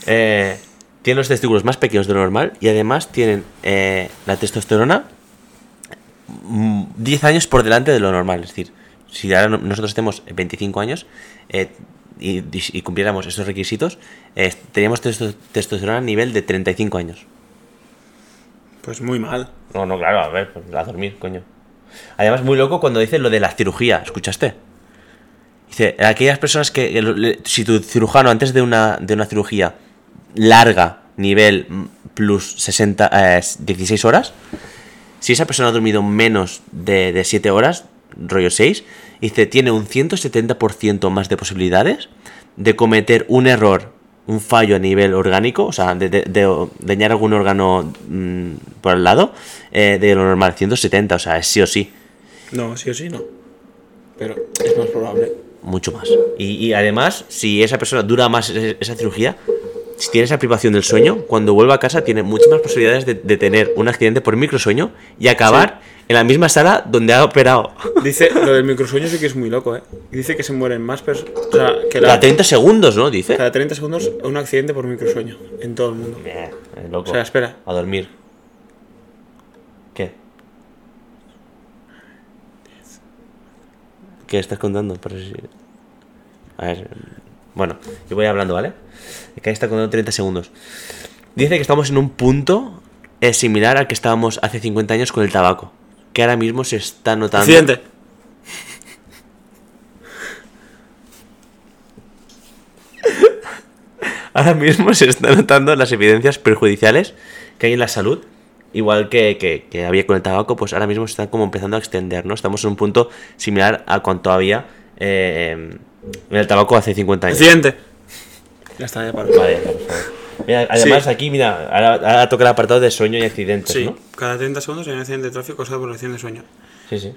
eh, tienen los testículos más pequeños de lo normal y además tienen eh, la testosterona mm, 10 años por delante de lo normal. Es decir, si ahora no- nosotros tenemos 25 años eh, y, y- cumpliéramos estos requisitos, eh, teníamos testo- testosterona a nivel de 35 años. Pues muy mal. No, no, claro, a ver, pues, a dormir, coño. Además, muy loco cuando dice lo de la cirugía, ¿escuchaste? Dice, aquellas personas que, si tu cirujano antes de una, de una cirugía larga, nivel plus 60, eh, 16 horas, si esa persona ha dormido menos de, de 7 horas, rollo 6, dice, tiene un 170% más de posibilidades de cometer un error, un fallo a nivel orgánico, o sea, de, de- de dañar algún órgano mm, por el lado, eh, de lo normal, 170, o sea, es sí o sí, No, sí o sí, no. Pero es más probable. mucho más. Y, y además, si esa persona dura más esa cirugía, si tiene esa privación del sueño, cuando vuelva a casa tiene muchas más posibilidades de, de tener un accidente por microsueño y acabar en la misma sala donde ha operado. Dice, lo del microsueño sí que es muy loco, ¿eh? Dice que se mueren más personas. O sea, que Cada la, 30 segundos, ¿no? Dice. cada 30 segundos un accidente por microsueño en todo el mundo. Eh, es loco. O sea, espera. A dormir. ¿Qué? ¿Qué estás contando? Si- A ver. Bueno, yo voy hablando, ¿vale? Que ahí está contando 30 segundos. Dice que estamos en un punto eh, similar al que estábamos hace 50 años con el tabaco. Que ahora mismo se está notando. Accidente. Ahora mismo se están notando las evidencias perjudiciales que hay en la salud. Igual que, que- que había con el tabaco, pues ahora mismo se están como empezando a extender, ¿no? Estamos en un punto similar a cuanto había eh, en el tabaco hace 50 años. Accidente. Ya está, ya paro. Vale, por favor. Mira, además Sí. aquí, mira, ahora, ahora toca el apartado de sueño y accidentes, Sí, ¿no? cada 30 segundos hay un accidente de tráfico causado por accidente de sueño. Sí, sí.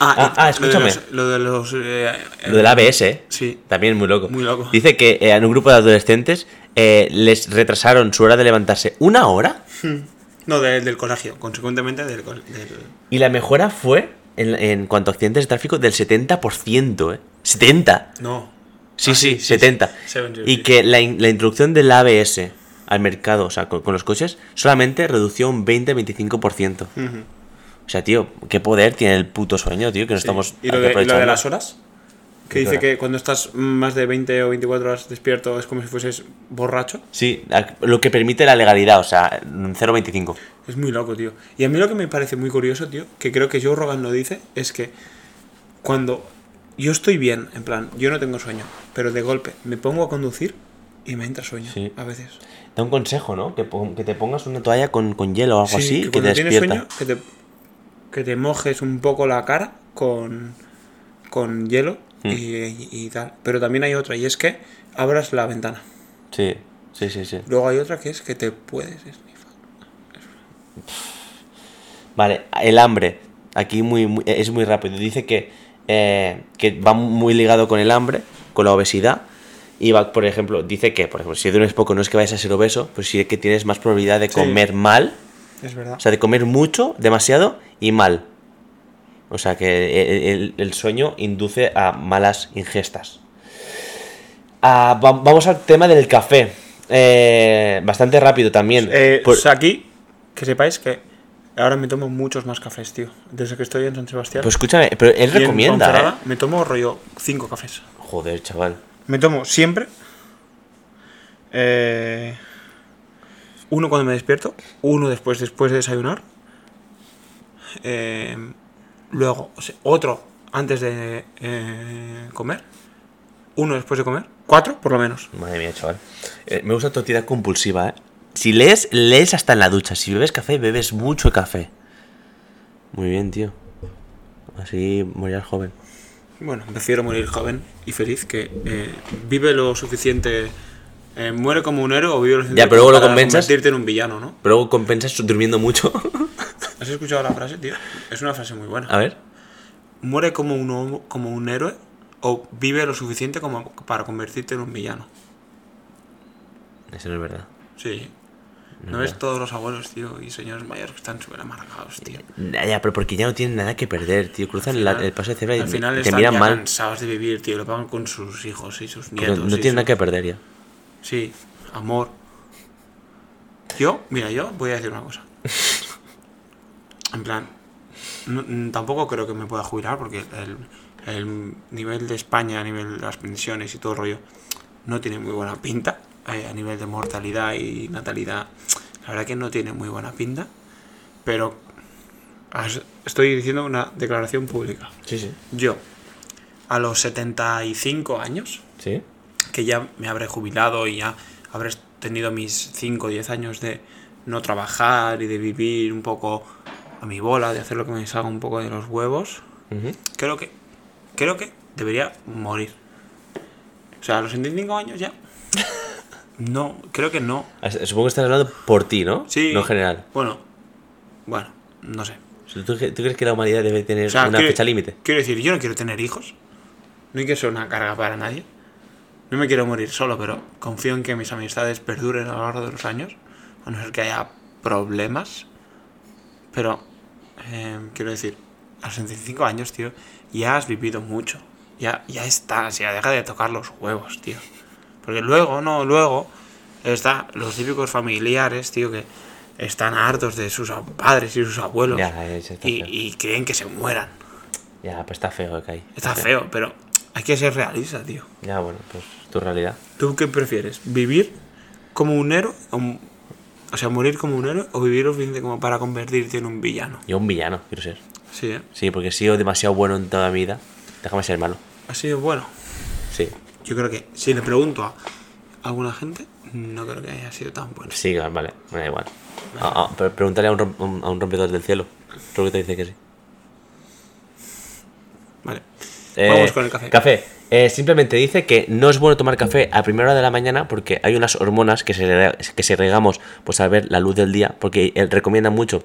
Ah, Ah, ah, escúchame. Lo de los. Lo, de los, eh, Lo del ABS, ¿eh? Sí. También muy loco. Muy loco. Dice que eh, en un grupo de adolescentes eh, les retrasaron su hora de levantarse una hora No, de- del colegio, consecuentemente del, del- Y la mejora fue, en, en cuanto a accidentes de tráfico, del 70%, ¿eh? ¡70! No. Sí, Ah, sí, 70. sí. 70, y sí. que la, in- la introducción del ABS al mercado, o sea, con, con los coches, solamente redució un 20-25%. Ujú. O sea, tío, qué poder tiene el puto sueño, tío, que no Sí. estamos ¿Y lo de, y lo de las horas? Que ¿Qué dice que cuando estás más de 20 o 24 horas despierto es como si fueses borracho. Sí, lo que permite la legalidad, o sea, un 0,25. Es muy loco, tío. Y a mí lo que me parece muy curioso, tío, que creo que Joe Rogan lo dice, es que cuando yo estoy bien, en plan, yo no tengo sueño, pero de golpe me pongo a conducir y me entra sueño Sí. a veces. Da un consejo, ¿no? Que, que te pongas una toalla con, con hielo o algo Sí, así, que que, te despierta. sueño, que te, que te mojes un poco la cara con, con hielo Hmm. y, y- tal. Pero también hay otra, y es que abras la ventana. Sí, sí, sí, sí. Luego hay otra que es que te puedes esnifar. Vale, el hambre. Aquí muy, muy- es muy rápido. Dice que, eh, que va muy ligado con el hambre, con la obesidad. Y va, por ejemplo, dice que, por ejemplo, si duermes poco no es que vayas a ser obeso, pues sí que tienes más probabilidad de Sí. comer mal. Es verdad. O sea, de comer mucho, demasiado y mal. O sea, que el, sueño induce a malas ingestas. Ah, va- vamos al tema del café. Eh, bastante rápido también. Eh, Por- aquí, que sepáis que ahora me tomo muchos más cafés, tío. Desde que estoy en San Sebastián. pues escúchame, pero él recomienda, ¿eh? Me tomo rollo 5 cafés. Joder, chaval. Me tomo siempre. eh, uno cuando me despierto. Uno después, después de desayunar. eh, luego, o sea, otro antes de eh, comer. Uno después de comer. Cuatro, por lo menos. Madre mía, chaval. Eh, me gusta tu actividad compulsiva, ¿eh? Si lees, lees hasta en la ducha. Si bebes café, bebes mucho café. Muy bien, tío. Así morirás joven. Bueno, prefiero morir joven y feliz que eh, vive lo suficiente. eh, muere como un héroe o vive lo suficiente Ya, pero luego lo para compensas. convertirte en un villano, ¿no? Pero luego compensas durmiendo mucho. ¿Has escuchado la frase, tío? Es una frase muy buena. A ver. muere como un, como un héroe o vive lo suficiente como para convertirte en un villano. Eso no es verdad. Sí. ¿No ves todos los abuelos, tío, y señores mayores que están súper amargados, tío? Ya, ya, pero porque ya no tienen nada que perder, tío. Cruzan la- el paso de cebra y Al final te están miran ya mal. cansados de vivir, tío. Lo pagan con sus hijos y sus nietos. no tienen nada que perder ya. Sí, amor. Yo, mira, yo voy a decir una cosa. En plan, no- mm, tampoco creo que me pueda jubilar porque el, el nivel de España, a nivel de las pensiones y todo el rollo, no tiene muy buena pinta. eh, a nivel de mortalidad y natalidad, la verdad que no tiene muy buena pinta. Pero as- estoy diciendo una declaración pública. Sí, sí. Yo, a los 75 años, ¿Sí? que ya me habré jubilado y ya habré tenido mis 5 o 10 años de no trabajar y de vivir un poco a mi bola, de hacer lo que me salga un poco de los huevos, creo que creo que debería morir. O sea, a los 75 años ya. No, creo que no. Ah, Supongo que estás hablando por ti, ¿no? Sí. No en general. Bueno, bueno, no sé. ¿Tú, tú crees que la humanidad debe tener O sea, una quiero- fecha límite? Quiero decir, yo no quiero tener hijos. No quiero ser una carga para nadie. No me quiero morir solo, pero confío en que mis amistades perduren a lo largo de los años. A no ser que haya problemas. Pero, eh, quiero decir, a los 65 años, tío, ya has vivido mucho. Ya, ya estás, ya deja de tocar los huevos, tío. Porque luego, no, luego, está los típicos familiares, tío, que están hartos de sus padres y sus abuelos. Ya, y, y creen que se mueran. Ya, pues está feo que hay. Está feo, pero hay que ser realista, tío. Ya, bueno, pues tu realidad. ¿Tú qué prefieres? ¿Vivir como un héroe? O, un- o sea, morir como un héroe o vivir lo suficiente como para convertirte en un villano? Yo un villano, quiero ser. Sí, ¿eh? Sí, porque he sido demasiado bueno en toda mi vida. Déjame ser malo. Ha sido bueno. Sí. Yo creo que si le pregunto a alguna gente, no creo que haya sido tan bueno. Sí, vale, me da igual. Ah, ah, pregúntale a un, rom- un- a un rompedor del cielo. Creo que te dice que sí. Vale. Eh, Vamos con el café. Café. Eh, simplemente dice que no es bueno tomar café a primera hora de la mañana porque hay unas hormonas que, se, que segregamos pues, al ver la luz del día. Porque él recomienda mucho,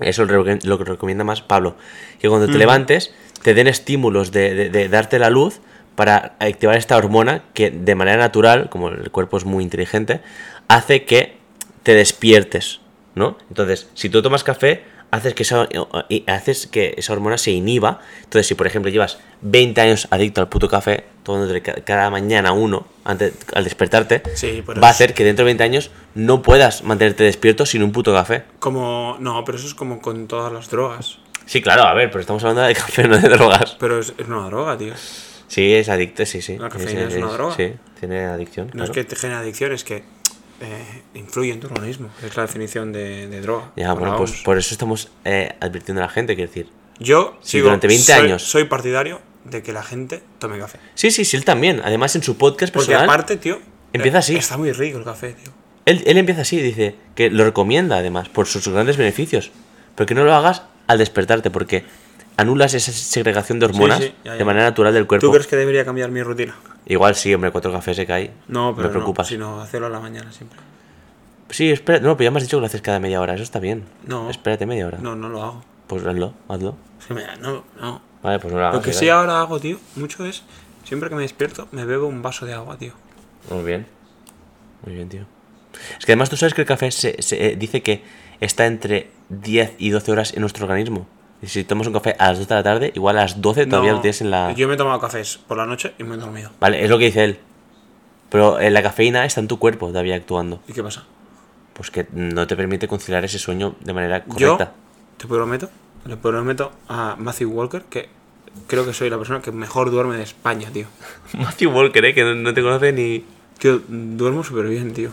eso lo, que recomienda más Pablo, que cuando te levantes te den estímulos de, de- de darte la luz para activar esta hormona que de manera natural, como el cuerpo es muy inteligente, hace que te despiertes, ¿no? Entonces, si tú tomas café, haces que esa, haces que esa hormona se inhiba. Entonces, si por ejemplo llevas 20 años adicto al puto café, tomándote ca- cada mañana uno antes, al despertarte, Sí, va a hacer que dentro de 20 años no puedas mantenerte despierto sin un puto café. Como. No, pero eso es como con todas las drogas. Sí, claro, a ver, pero estamos hablando de café, no de drogas. Pero es, es una droga, tío. Sí, es adicto, sí, sí. La cafeína es una droga. Sí, tiene adicción. No claro. es que te genere adicción, es que eh, influye en tu organismo. Es la definición de, de droga. Ya, por bueno, pues por eso estamos eh, advirtiendo a la gente, quiero decir. Yo Si sigo, durante 20 soy, años- soy partidario de que la gente tome café. Sí, sí, sí, él también. Además, en su podcast Porque personal, aparte, tío. Empieza eh, así. Está muy rico el café, tío. él, él empieza así, dice que lo recomienda además por sus grandes beneficios. Pero que no lo hagas al despertarte, porque anulas esa segregación de hormonas sí, ya, ya. de manera natural del cuerpo. ¿Tú crees que debería cambiar mi rutina? Igual sí, hombre, cuatro cafés se cae. No, pero Me preocupas. no, sino hacerlo a la mañana siempre. Sí, espera, no, pero ya me has dicho que lo haces cada media hora, eso está bien. No. Espérate media hora. No, no lo hago. Pues hazlo, hazlo. Es que me da- no, no. Vale, pues no lo hagas. Lo que sí ahora hago, tío, mucho es, siempre que me despierto, me bebo un vaso de agua, tío. Muy bien. Muy bien, tío. Es que además tú sabes que el café se, se, eh, dice que está entre 10 y 12 horas en nuestro organismo. Y si tomas un café a las 2 de la tarde, igual a las 12 todavía No, lo tienes en la... Yo me he tomado cafés por la noche y me he dormido. Vale, es lo que dice él. Pero eh, la cafeína está en tu cuerpo todavía actuando. ¿Y qué pasa? Pues que no te permite conciliar ese sueño de manera Yo correcta. te prometo, le prometo a Matthew Walker que creo que soy la persona que mejor duerme de España, tío. Matthew Walker, ¿eh? Que no, no te conoce ni... Tío, duermo súper bien, tío.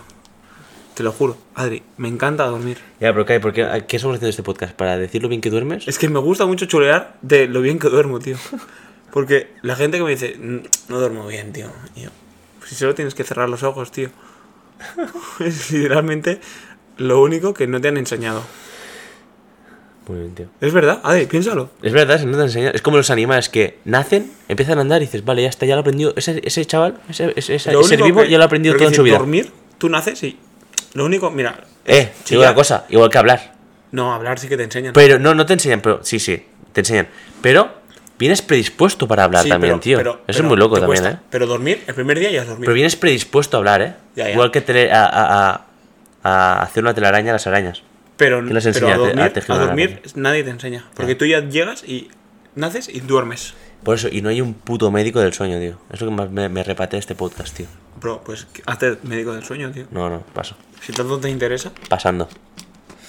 Te lo juro, Adri, me encanta dormir. Ya, pero ¿qué, ¿por qué, ¿qué estamos haciendo este podcast? ¿Para decir lo bien que duermes? Es que me gusta mucho chulear de lo bien que duermo, tío. Porque la gente que me dice, "Mm, no duermo bien, tío. Yo, pues si solo tienes que cerrar los ojos, tío. es literalmente lo único que no te han enseñado. Muy bien, tío. Es verdad, Adri, piénsalo. Es verdad, si no te enseñan. Es como los animales que nacen, empiezan a andar y dices, vale, ya está, ya lo ha aprendido. Ese, ese chaval, ese, ese, ser vivo que- ya lo ha aprendido todo en su vida. Dormir, tú naces y. Lo único, mira. Eh, si digo ya- una cosa, igual que hablar. No, hablar sí que te enseñan. Pero no, no te enseñan, pero sí, sí, te enseñan. Pero vienes predispuesto para hablar Sí, también, pero- tío. pero- Eso pero es muy loco también, cuesta. ¿eh? Pero dormir, el primer día ya has dormido. Pero vienes predispuesto a hablar, ¿eh? Ya, ya. Igual que a, a- hacer una telaraña a las arañas. Pero, ¿Quién les pero a dormir, a dormir nadie te enseña. Porque tú ya llegas y naces y duermes. Por eso, y no hay un puto médico del sueño, tío. Es lo que más me, me repate este podcast, tío. Bro, pues hazte médico del sueño, tío. No, no, paso. Si tanto te interesa, Pasando.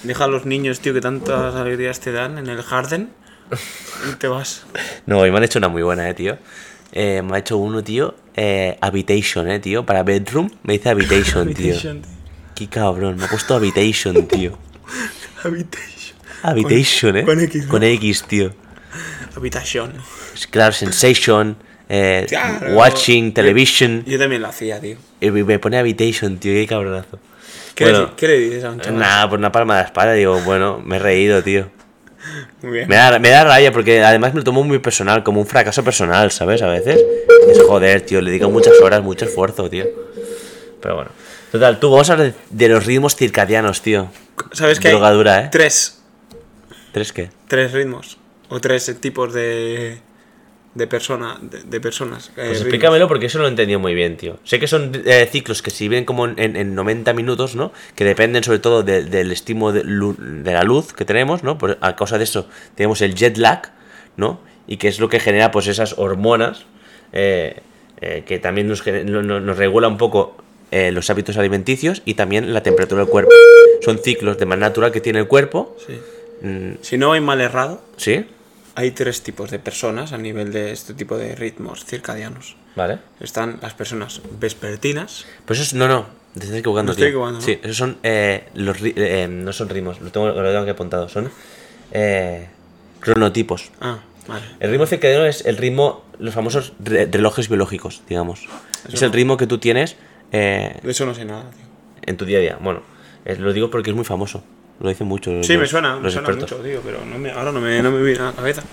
deja a los niños, tío, que tantas alegrías te dan en el jardín y te vas. No, y me han hecho una muy buena, eh, tío. Eh, me ha hecho uno, tío. Eh, habitation, eh, tío. Para bedroom me dice habitation, tío. Habitation, tío. Qué cabrón, me ha puesto habitation, tío. Habitation. Habitation, eh. con X, ¿no? Con X, tío. Habitación. Es Claro, sensation. Eh, Claro. watching, television. Yo también lo hacía, tío. Y me pone habitation, tío. Qué cabronazo. ¿Qué, Bueno, le, ¿Qué le dices a un chaval? Nada, por una palma de la espalda, digo, bueno, me he reído, tío. Muy bien. Me da, me da rabia porque además me lo tomo muy personal, como un fracaso personal, ¿sabes? A veces. Es joder, tío, le dedico muchas horas, mucho esfuerzo, tío. Pero bueno. Total, tú vamos a hablar de, los ritmos circadianos, tío. ¿Sabes hay Drogadura, ¿eh? tres, ¿Tres qué? tres ritmos? O tres tipos de, de, persona, de, de personas. eh, Pues ritmos. explícamelo porque eso no lo he entendido muy bien, tío. Sé que son eh, ciclos que si vienen como en, en 90 minutos, ¿no? Que dependen sobre todo de- del estímulo de, la luz que tenemos, ¿no? Por, a causa de eso tenemos el jet lag, ¿no? Y que es lo que genera pues esas hormonas eh, eh, que también nos, nos regula un poco los hábitos alimenticios y también la temperatura del cuerpo. Son ciclos de manera natural que tiene el cuerpo. Sí. Mm, Si no hay mal errado, ¿Sí? Hay tres tipos de personas a nivel de este tipo de ritmos circadianos. Vale. Están las personas vespertinas. Pues eso es, no, no, te estás equivocando, Me estoy equivocando, ¿no? Sí, esos son eh, los eh, no son ritmos, lo tengo, lo tengo aquí apuntado, son eh, cronotipos. Ah, vale. El ritmo circadiano es el ritmo, los famosos re- relojes biológicos, digamos. es el ritmo que tú tienes eh, De eso no sé nada, tío. en tu día a día. Bueno, eh, lo digo porque es muy famoso, lo dicen mucho. los- Sí, me suena, me suena expertos. mucho, tío, pero no me, ahora no me, no me viene a la cabeza.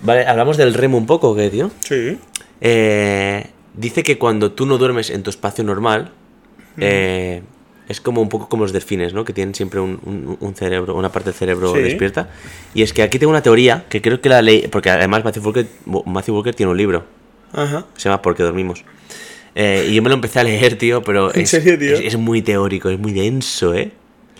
Vale, hablamos del REM un poco, ¿qué, tío? Sí. Eh, dice que cuando tú no duermes en tu espacio normal, eh, es como un poco como los delfines, ¿no? Que tienen siempre un, un- un cerebro, una parte del cerebro Sí. despierta. Y es que aquí tengo una teoría que creo que la ley, porque además Matthew Walker, Matthew Walker tiene un libro, Ajá. se llama Porque dormimos. Eh, y yo me lo empecé a leer, tío, pero ¿En es, serio, tío? es- es muy teórico, es muy denso, ¿eh?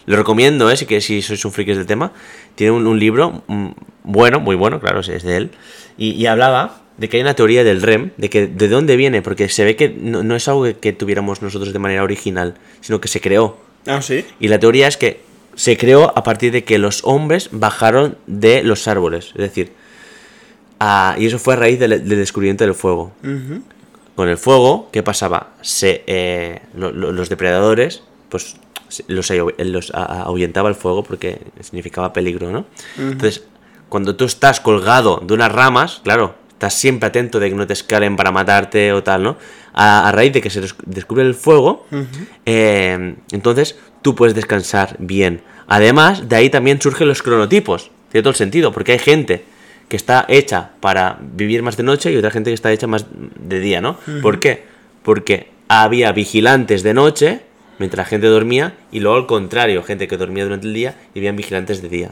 Lo recomiendo, ¿eh? Si, que, si sois un friki del tema. Tiene un, un libro mm, bueno, muy bueno, claro, es de él. Y, y hablaba de que hay una teoría del REM, de que de dónde viene, porque se ve que no, no es algo que, que tuviéramos nosotros de manera original, sino que se creó. Ah, sí. Y la teoría es que se creó a partir de que los hombres bajaron de los árboles. Es decir, a- y eso fue a raíz del, del descubrimiento del fuego. Con el fuego, ¿qué pasaba? Se, eh, lo- lo- los depredadores, pues los, ahuyentaba el fuego porque significaba peligro, ¿no? Entonces, cuando tú estás colgado de unas ramas, claro, estás siempre atento de que no te escalen para matarte o tal, ¿no? A, a raíz de que se des- descubre el fuego, eh, entonces tú puedes descansar bien. Además, de ahí también surgen los cronotipos. Tiene todo el sentido, porque hay gente que está hecha para vivir más de noche y otra gente que está hecha más de día, ¿no? ¿Por qué? Porque había vigilantes de noche mientras la gente dormía y luego al contrario, gente que dormía durante el día y habían vigilantes de día.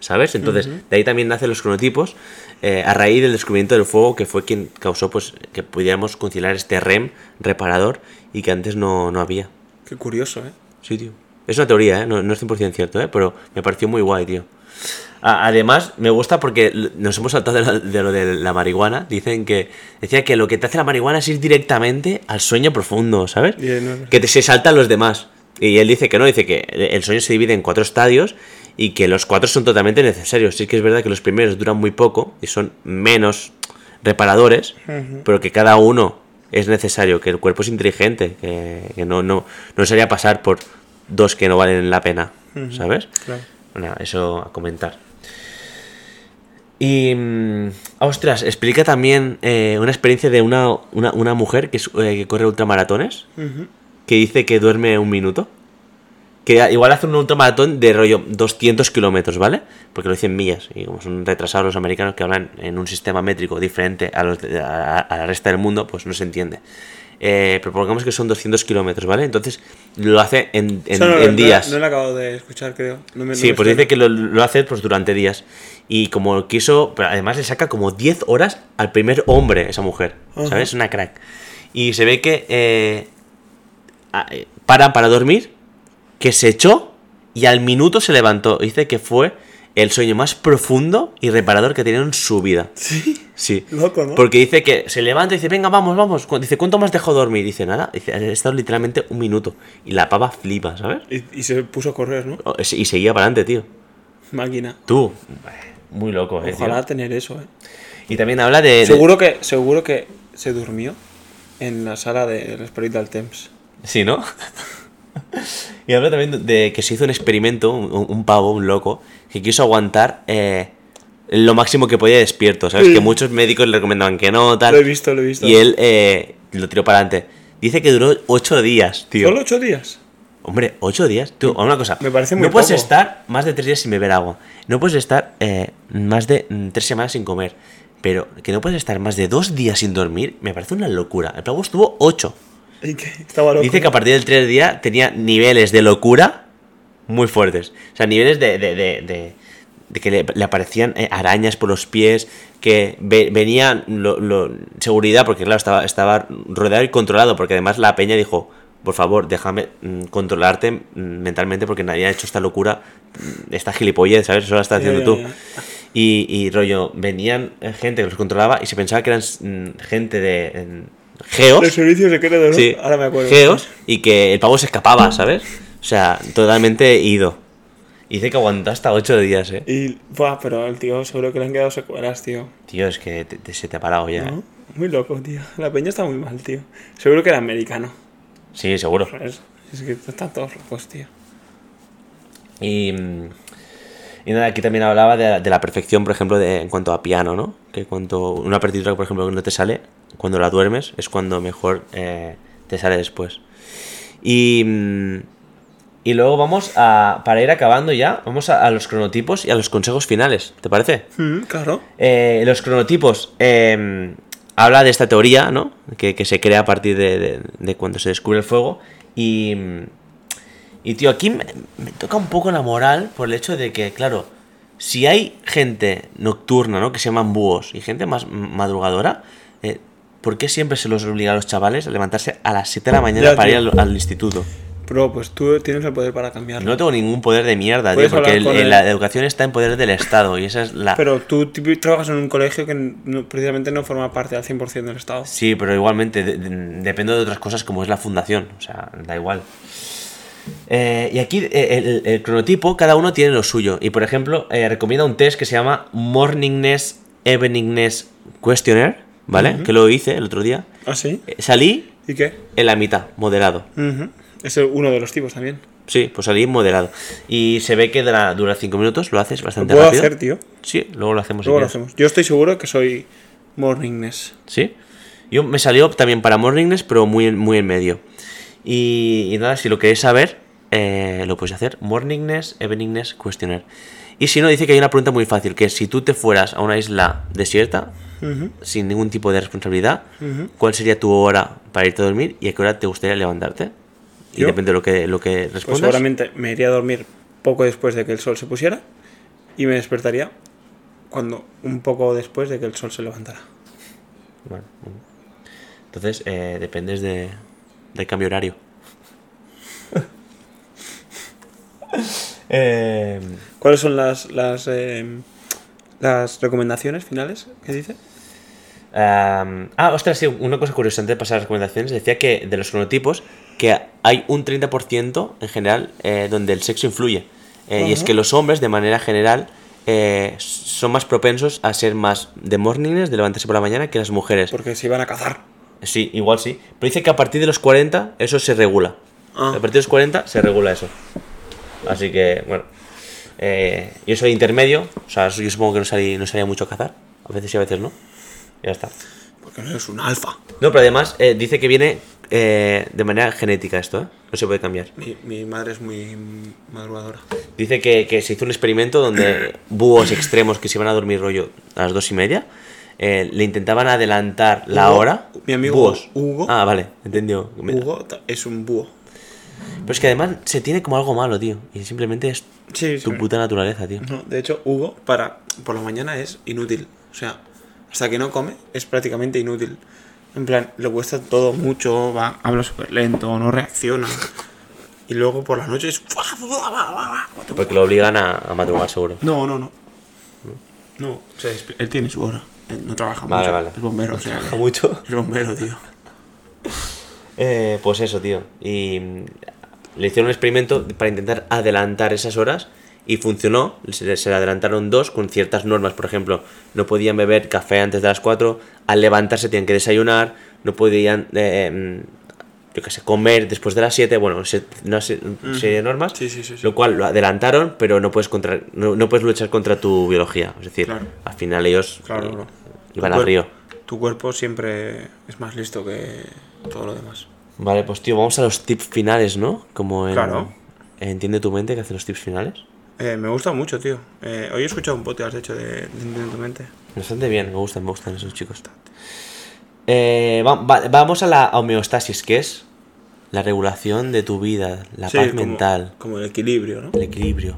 ¿Sabes? Entonces, de ahí también nacen los cronotipos eh, a raíz del descubrimiento del fuego que fue quien causó pues que pudiéramos conciliar este REM reparador y que antes no, no había. Qué curioso, ¿eh? Sí, tío. Es una teoría, ¿eh? No, no es 100% cierto, ¿eh? Pero me pareció muy guay, tío. Además, me gusta porque nos hemos saltado de, la- de lo de la marihuana. Dicen que... Decía que lo que te hace la marihuana es ir directamente al sueño profundo, ¿sabes? Bien, no, no. Que te, se saltan los demás. Y él dice que no, dice que el sueño se divide en cuatro estadios y que los cuatro son totalmente necesarios. Sí que es verdad que los primeros duran muy poco y son menos reparadores, pero que cada uno es necesario, que el cuerpo es inteligente, que, que no, no, no sería pasar por dos que no valen la pena, ¿sabes? Claro. Bueno, eso a comentar. Y. mm, ostras, explica también eh, una experiencia de una, una, una mujer que, eh, que corre ultramaratones que dice que duerme un minuto. Que igual hace un ultramaratón de rollo 200 kilómetros, ¿vale? Porque lo dicen millas. Y como son retrasados los americanos que hablan en un sistema métrico diferente a, los de- a, a la resta del mundo, pues no se entiende. Eh, pero pongamos que son 200 kilómetros, ¿vale? Entonces lo hace en, en- Eso no, en no- días. No, lo he acabado de escuchar, creo. Me, Sí, pues dice que lo, lo hace pues, durante días. Y como quiso, pero además le saca como 10 horas al primer hombre, esa mujer. ¿Sabes? Una crack. Y se ve que eh, eh, paran para dormir, que se echó y al minuto se levantó. Dice que fue el sueño más profundo y reparador que ha tenido en su vida. Sí. Sí. Loco, ¿no? Porque dice que se levanta y dice, venga, vamos, vamos. Dice, ¿cuánto más dejó dormir? Dice, nada. Dice, he estado literalmente un minuto. Y la pava flipa, ¿sabes? Y, y se puso a correr, ¿no? Oh, Y seguía para adelante, tío. Máquina. Tú, muy loco, eh, tío. Ojalá tener eso, ¿eh? Y también habla de... de- Seguro que, seguro que se durmió en la sala del Spiritual Temps. Sí, ¿no? y habla también de que se hizo un experimento, un, un pavo, un loco, que quiso aguantar eh, lo máximo que podía despierto, ¿sabes? Sí. Que muchos médicos le recomendaban que no, tal. Lo he visto, lo he visto. Y él eh, lo tiró para adelante. Dice que duró ocho días, tío. ¿Solo ocho días? Hombre, ocho días. Tú, una cosa. Me parece muy No puedes poco. estar más de tres días sin beber agua. No puedes estar eh, más de mm, tres semanas sin comer. Pero que no puedes estar más de dos días sin dormir, me parece una locura. El pavo estuvo ocho. ¿Y qué? Estaba loco. Dice que a partir del tercer día tenía niveles de locura muy fuertes. O sea, niveles de, de, de- de- de que le, le aparecían eh, arañas por los pies, que ve- venían lo- lo- seguridad, porque claro, estaba, estaba rodeado y controlado, porque además la peña dijo, por favor, déjame mm, controlarte mm, mentalmente porque nadie ha hecho esta locura, mm, esta gilipollez, ¿sabes? Eso la estás haciendo tú. Y, y rollo, venían gente que los controlaba y se pensaba que eran gente de... mm, geos. El servicio secreto, ¿no? Sí, Ahora me acuerdo. Geos, y que el pavo se escapaba, ¿sabes? O sea, totalmente ido. Y dice que aguantó hasta 8 días, ¿eh? Y, buah, pero el tío seguro que le han quedado secuelas, tío. Tío, es que te- te- se te ha parado ya. ¿eh? ¿No? Muy loco, tío. La peña está muy mal, tío. Seguro que era americano. Sí, seguro. Es que están todos locos, tío. Y, mm, y nada, aquí también hablaba de, la- de la perfección, por ejemplo, de, en cuanto a piano, ¿no? Que cuanto una partitura, por ejemplo, que no te sale, cuando la duermes, es cuando mejor eh, te sale después. Y, mm, y luego vamos a, para ir acabando ya, vamos a, a los cronotipos y a los consejos finales, ¿te parece? Mm, claro. Eh, los cronotipos eh, habla de esta teoría, ¿no? Que, que se crea a partir de, de- de cuando se descubre el fuego. Y, y tío, aquí me, me toca un poco la moral por el hecho de que, claro, si hay gente nocturna, ¿no? Que se llaman búhos y gente más madrugadora, eh, ¿por qué siempre se los obliga a los chavales a levantarse a las 7 de la mañana Ya, para ir al, al instituto? Bro, pues tú tienes el poder para cambiarlo. No tengo ningún poder de mierda, tío, porque el- el- la educación está en poder del Estado y esa es la... Pero tú trabajas en un colegio que no- precisamente no forma parte al 100% del Estado. Sí, pero igualmente de- de- depende de otras cosas como es la fundación, o sea, da igual. Eh, y aquí eh, el, el cronotipo, cada uno tiene lo suyo. Y por ejemplo, eh, recomienda un test que se llama Morningness Eveningness Questionnaire, ¿vale? Que lo hice el otro día. ¿Ah, sí? Eh, salí ¿Y qué? en la mitad, moderado. Es uno de los tipos también. Sí, pues salí moderado. Y se ve que dura, dura cinco minutos, lo haces Lo bastante puedo rápido. hacer, tío. Sí, luego lo hacemos. Luego lo hacemos. Yo estoy seguro que soy morningness. ¿Sí? Yo me salió también para Morningness, pero muy muy en medio. Y, y nada, si lo queréis saber, eh, lo podéis hacer. Morningness, Eveningness, Questionnaire. Y si no, dice que hay una pregunta muy fácil, que si tú te fueras a una isla desierta, Sin ningún tipo de responsabilidad. ¿cuál sería tu hora para irte a dormir y a qué hora te gustaría levantarte? Y depende de lo que, lo que Pues respondas. seguramente me iría a dormir poco después de que el sol se pusiera y me despertaría cuando un poco después de que el sol se levantara. Bueno, bueno. Entonces, eh, dependes de, del cambio horario. eh, ¿Cuáles son las las, eh, las recomendaciones finales que dice? Ah, ostras, sí, una cosa curiosa antes de pasar a las recomendaciones. Decía que de los cronotipos, que hay un 30% en general eh, donde el sexo influye. Eh, Y es que los hombres, de manera general, eh, son más propensos a ser más de mornings, de levantarse por la mañana, que las mujeres. Porque se iban a cazar. Sí, igual sí. Pero dice que a partir de los 40 eso se regula. Ah. A partir de los 40 se regula eso. Así que, bueno. Eh, yo soy intermedio, o sea, yo supongo que no salí, no salía mucho a cazar. A veces sí, a veces no. Ya está. Porque no eres un alfa. No, pero además eh, dice que viene eh, de manera genética esto, ¿eh? No se puede cambiar. Mi, mi madre es muy madrugadora. Dice que, que se hizo un experimento donde búhos extremos que se iban a dormir rollo a las dos y media eh, le intentaban adelantar la Hugo, hora. mi amigo Búhos. Hugo. Ah, vale, entendió. Hugo es un búho. Pero es que además se tiene como algo malo, tío. Y simplemente es Sí, tu puta naturaleza, tío. No, de hecho, Hugo para por la mañana es inútil. O sea, hasta que no come es prácticamente inútil. En plan, le cuesta todo mucho, va, habla súper lento, no reacciona. Y luego por las noches. Porque lo obligan a, a madrugar, seguro. No, no, no. No, o sea, es- él tiene su hora. Él no trabaja Vale, mucho. vale. Es bombero, o sea. que- mucho? Es bombero, tío. Eh, pues eso, tío. Y le hicieron un experimento para intentar adelantar esas horas y funcionó. Se, se le adelantaron dos con ciertas normas. Por ejemplo, no podían beber café antes de las 4. Al levantarse tenían que desayunar. No podían, eh, mm, yo qué sé, comer después de las 7. Bueno, se- una se- serie de normas. Sí, sí, sí. Lo cual lo adelantaron, pero no puedes, contra, no, no puedes luchar contra tu biología. Es decir, Claro. al final ellos Claro, eh, iban al río. Tu cuerpo siempre es más listo que todo lo demás. Vale, pues tío, vamos a los tips finales, ¿no? Como en, Claro. Entiende tu mente que hace los tips finales. Eh, me gusta mucho, tío. Eh, hoy he escuchado un podcast, de hecho, de, de Entiende tu mente. Bastante bien, me gustan, me gustan esos chicos. Eh, va- va- vamos a la homeostasis, que es la regulación de tu vida, la Sí, paz como- mental, Como el equilibrio, ¿no? el equilibrio.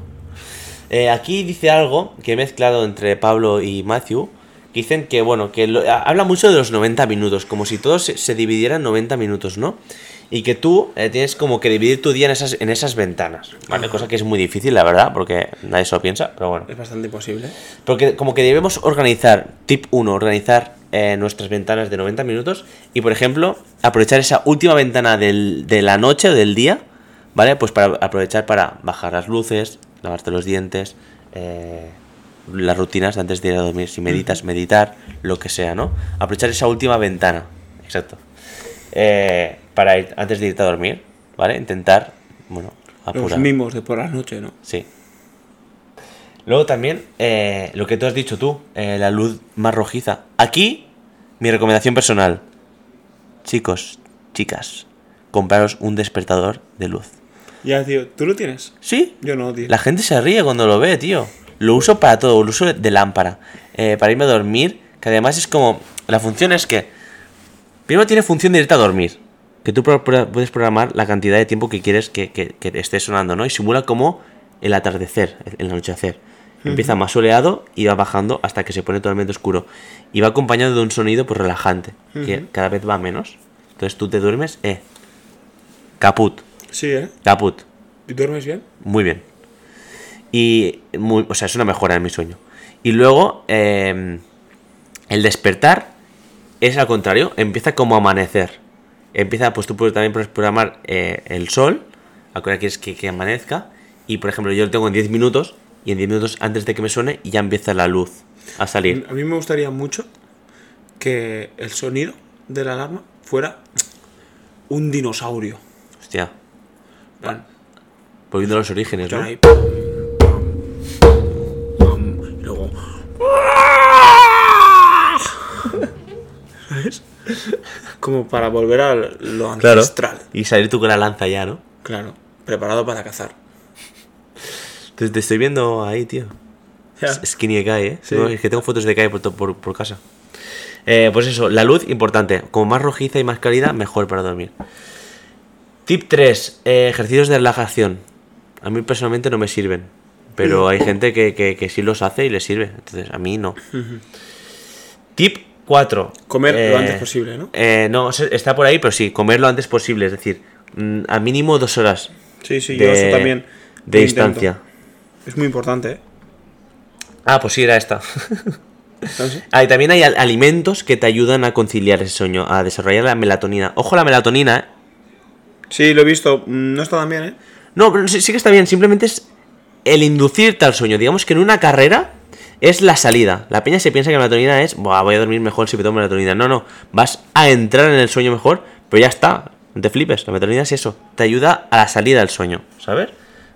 Eh, aquí dice algo que he mezclado entre Pablo y Matthew, dicen que, bueno, que lo- ha- habla mucho de los 90 minutos, como si todo se, se dividiera en 90 minutos, ¿no? Y que tú eh, tienes como que dividir tu día en esas, en esas ventanas, ¿vale? Cosa que es muy difícil, la verdad, porque nadie se lo piensa, pero bueno. Es bastante imposible. Porque como que debemos organizar, tip 1, organizar eh, nuestras ventanas de 90 minutos y, por ejemplo, aprovechar esa última ventana del- de la noche o del día, ¿vale? Pues para aprovechar para bajar las luces, lavarte los dientes, eh, las rutinas de antes de ir a dormir, si meditas, meditar, lo que sea, ¿no? Aprovechar esa última ventana, exacto. Eh, para ir, antes de irte a dormir, ¿vale? Intentar, bueno, Los apurar. mimos de por la noche, ¿no? Sí. Luego también, eh, lo que tú has dicho tú, eh, la luz más rojiza. Aquí, mi recomendación personal. Chicos, chicas, compraros un despertador de luz. Ya, tío, ¿tú lo tienes? ¿Sí? Yo no, tío. La gente se ríe cuando lo ve, tío. Lo uso para todo, lo uso de lámpara. eh, para irme a dormir, que además es como... La función es que... Primero tiene función irte a dormir. Que tú pro- puedes programar la cantidad de tiempo que quieres que, que- que esté sonando, ¿no? Y simula como el atardecer, el el anochecer. Empieza más soleado y va bajando hasta que se pone totalmente oscuro. Y va acompañado de un sonido pues relajante, que cada vez va menos. Entonces tú te duermes, eh. Caput, Sí, ¿eh? caput. ¿Y duermes bien? Muy bien. Y, muy, o sea, es una mejora en mi sueño. Y luego, eh, el despertar es al contrario, empieza como amanecer. Empieza, pues tú puedes también puedes programar eh, el sol, a hora quieres que, que amanezca. Y por ejemplo, yo lo tengo en 10 minutos, y en 10 minutos antes de que me suene, ya empieza la luz a salir. A mí me gustaría mucho que el sonido de la alarma fuera un dinosaurio. Hostia, volviendo a los orígenes, ¿no? ahí, ¿Sabes? Como para volver a lo Claro. ancestral. Y salir tú con la lanza ya, ¿no? Claro. Preparado para cazar. Te, te estoy viendo ahí, tío. Skinny Guy, ¿eh? Sí. No, es que tengo fotos de Guy por, por, por casa. Eh, pues eso, la luz, importante. Como más rojiza y más cálida, mejor para dormir. Tip 3. ejercicios de relajación. A mí personalmente no me sirven. Pero hay gente que, que, que sí los hace y les sirve. Entonces, a mí no. Tip 4. Comer lo antes posible, ¿no? Eh, no, está por ahí, pero sí, comer lo antes posible. Es decir, mm, a mínimo dos horas Sí, sí, yo eso también. de distancia. Es muy importante, ¿eh? Ah, pues sí, era esta. ¿Sabes? Ah, y también hay al- alimentos que te ayudan a conciliar ese sueño, a desarrollar la melatonina. Ojo la melatonina, ¿eh? Sí, lo he visto. Mm, No está tan bien, ¿eh? No, pero sí, sí que está bien, simplemente es el inducirte al sueño. Digamos que en una carrera es la salida. La peña se piensa que la melatonina es, Buah, voy a dormir mejor si me tomo melatonina. No, no, vas a entrar en el sueño mejor, pero ya está. No te flipes, la melatonina es eso. Te ayuda a la salida del sueño, ¿sabes?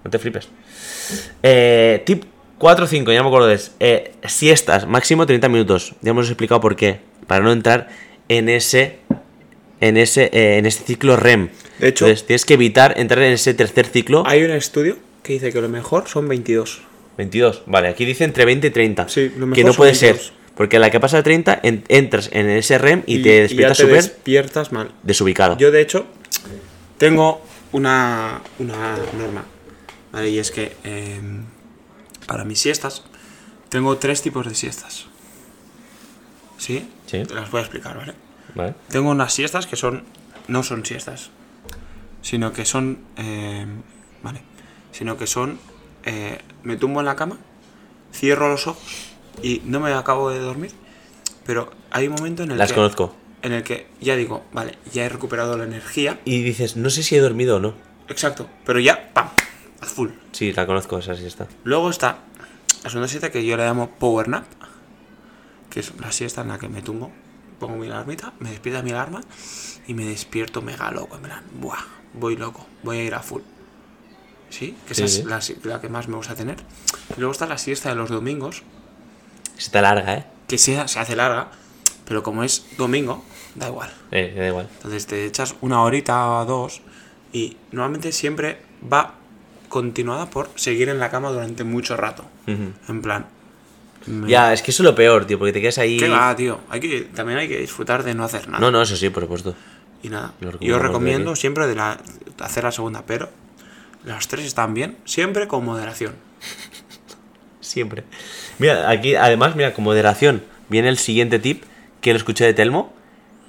No te flipes. Eh, tip 4 o 5, ya me acuerdo de. Eh, siestas, máximo 30 minutos. Ya hemos explicado por qué. Para no entrar en ese. En ese, eh, en ese ciclo REM. De hecho- Entonces, tienes que evitar entrar en ese tercer ciclo. Hay un estudio que dice que lo mejor son 22. 22, vale, aquí dice entre 20 y 30. Sí, lo mejor que no son puede 22. ser. Porque a la que pasa de 30 en- entras en ese REM y, te ya despiertas te súper despiertas mal. desubicado. Yo, de hecho, tengo una, una norma. ¿vale? Y es que eh, para mis siestas tengo tres tipos de siestas. ¿Sí? Sí. Te las voy a explicar, ¿vale? ¿Vale? Tengo unas siestas que son. No son siestas. Sino que son. eh, vale. Sino que son. eh, me tumbo en la cama, cierro los ojos y no me acabo de dormir. Pero hay un momento en el Las que. conozco. En el que ya digo, vale, ya he recuperado la energía. Y dices, no sé si he dormido o no. Exacto. Pero ya, ¡pam! A full. Sí, la conozco, esa siesta. Luego está la segunda siesta que yo le llamo Power Nap, que es la siesta en la que me tumbo, pongo mi alarmita, me despierta mi alarma y me despierto mega loco, en plan, buah, voy loco, voy a ir a full. ¿Sí? Que esa Sí, es la, la que más me gusta tener. Y luego está la siesta de los domingos, te larga, ¿eh? que se, se hace larga, pero como es domingo, da igual. Eh, da igual. Entonces te echas una horita o dos y normalmente siempre va continuada por seguir en la cama durante mucho rato. Ujú. En plan, me- Ya, es que eso es lo peor, tío, porque te quedas ahí. ¿Qué va, tío? Hay que, también hay que disfrutar de no hacer nada. No, no, eso sí, por supuesto. Y nada. Yo recomiendo siempre de la, hacer la segunda, pero las tres están bien, siempre con moderación. Siempre. Mira, aquí, además, mira, con moderación, viene el siguiente tip que lo escuché de Telmo,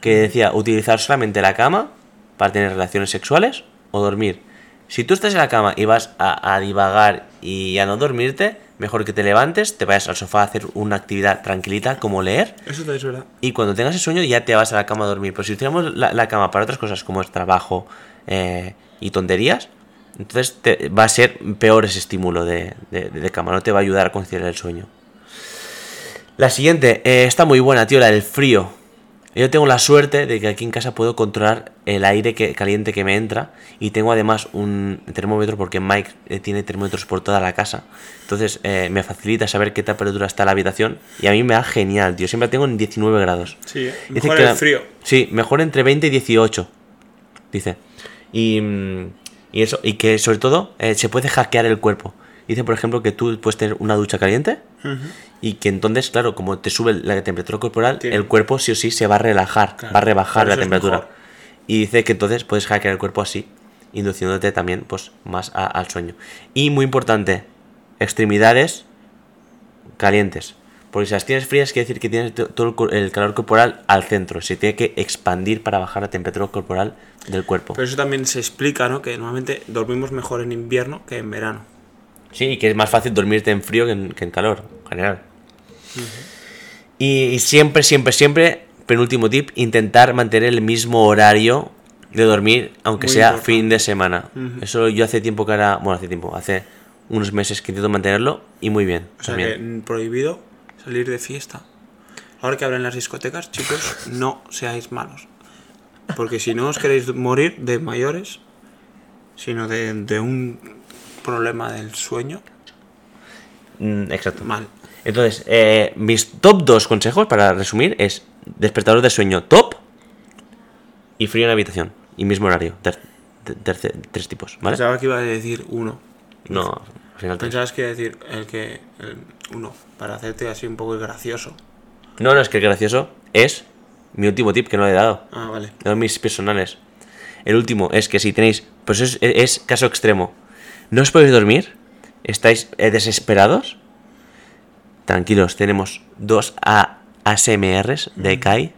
que decía utilizar solamente la cama para tener relaciones sexuales o dormir. Si tú estás en la cama y vas a, a divagar y a no dormirte, mejor que te levantes, te vayas al sofá a hacer una actividad tranquilita como leer Eso es verdad. y cuando tengas el sueño ya te vas a la cama a dormir. Pero si utilizamos la, la cama para otras cosas como es trabajo eh, y tonterías, entonces te- va a ser peor ese estímulo de, de- de cama, no te va a ayudar a conciliar el sueño. La siguiente, eh, está muy buena, tío, la del frío. Yo tengo la suerte de que aquí en casa puedo controlar el aire que, caliente que me entra y tengo además un termómetro porque Mike eh, tiene termómetros por toda la casa. Entonces eh, me facilita saber qué temperatura está la habitación y a mí me da genial, tío. Siempre tengo en 19 grados. Sí. Dice Mejor que el frío. Sí, mejor entre 20 y 18. Dice. Y, mm, y eso, y que sobre todo eh, se puede hackear el cuerpo. Dice, por ejemplo, que tú puedes tener una ducha caliente y que entonces, claro, como te sube la temperatura corporal, Tiene- el cuerpo sí o sí se va a relajar, Claro, va a rebajar la temperatura. Y dice que entonces puedes hackear el cuerpo así, induciéndote también pues más a- al sueño. Y muy importante, extremidades calientes. Porque si las tienes frías, quiere decir que tienes to- todo el calor corporal al centro. Se tiene que expandir para bajar la temperatura corporal del cuerpo. Pero eso también se explica, ¿no? Que normalmente dormimos mejor en invierno que en verano. Sí, y que es más fácil dormirte en frío que en, que en calor, en general. y, y siempre, siempre, siempre, penúltimo tip, intentar mantener el mismo horario de dormir, aunque Muy sea importante. fin de semana. Eso yo hace tiempo que ahora, bueno, hace tiempo, hace unos meses que intento mantenerlo y muy bien. O sea también. que prohibido salir de fiesta. Ahora que abren las discotecas, chicos, no seáis malos. Porque si no os queréis morir de mayores, sino de, de un problema del sueño, Mm, exacto. mal. Entonces, eh, mis top dos consejos para resumir es despertador de sueño top y frío en la habitación. Y mismo horario. ter- tres tipos, ¿vale? Pensaba que iba a decir uno. No, al final tres. Pensabas que iba a decir el que. el uno, para hacerte así un poco gracioso. No, no, es que el gracioso es mi último tip que no le he dado. Ah, vale. No mis personales. El último es que si tenéis, pues es, es caso extremo, no os podéis dormir, estáis eh, desesperados, tranquilos, tenemos dos A ASMRs de Kai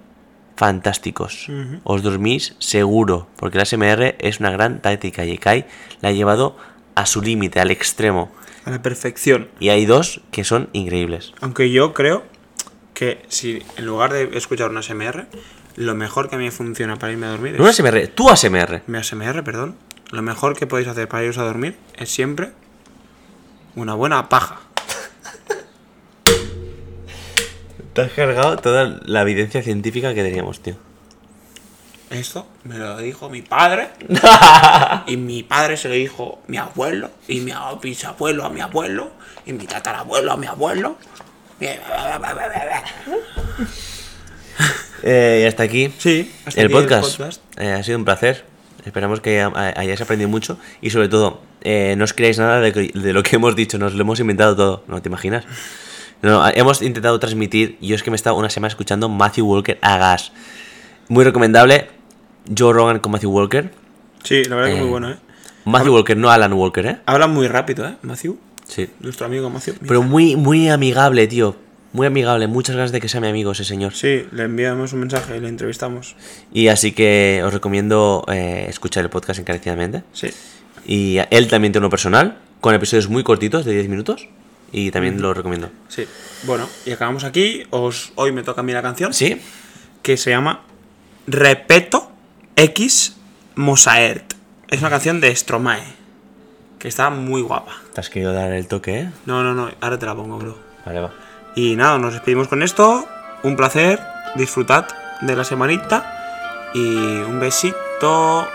fantásticos. Os dormís seguro, porque el ASMR es una gran táctica y Kai la ha llevado a su límite, al extremo. A la perfección. Y hay dos que son increíbles. Aunque yo creo que si en lugar de escuchar una SMR, lo mejor que a mí me funciona para irme a dormir es. No un ASMR, tu ASMR. Mi ASMR, perdón. Lo mejor que podéis hacer para iros a dormir es siempre una buena paja. Te has cargado toda la evidencia científica que teníamos, tío. Esto me lo dijo mi padre. y mi padre se lo dijo mi abuelo. Y mi bisabuelo a mi abuelo. Y mi tatarabuelo a mi abuelo. Eh, y hasta aquí Sí, hasta el aquí podcast. Eh, ha sido un placer. Esperamos que hayáis aprendido mucho. Y sobre todo, eh, no os creáis nada de, que- de lo que hemos dicho. Nos lo hemos inventado todo. ¿No te imaginas? No, hemos intentado transmitir. Yo es que me he estado una semana escuchando Matthew Walker a gas. Muy recomendable. Joe Rogan con Matthew Walker. Sí, la verdad que Eh, muy bueno, ¿eh? Matthew Walker, no Alan Walker, ¿eh? Habla muy rápido, ¿eh? Matthew. Sí. Nuestro amigo Matthew. Pero muy, muy amigable, tío. muy amigable, muchas ganas de que sea mi amigo ese señor. Sí, le enviamos un mensaje, le entrevistamos. Y así que os recomiendo eh, escuchar el podcast encarecidamente. Sí. Y él también tiene uno personal, con episodios muy cortitos, de 10 minutos. Y también lo recomiendo. Sí. Bueno, y acabamos aquí. Os, hoy me toca a mí la canción. ¿Sí? Que se llama Repeto X Mosaert. Es una canción de Stromae. Que está muy guapa. Te has querido dar el toque, ¿eh? No, no, no. Ahora te la pongo, bro. Vale, va. Y nada, nos despedimos con esto. Un placer. Disfrutad de la semanita. Y un besito.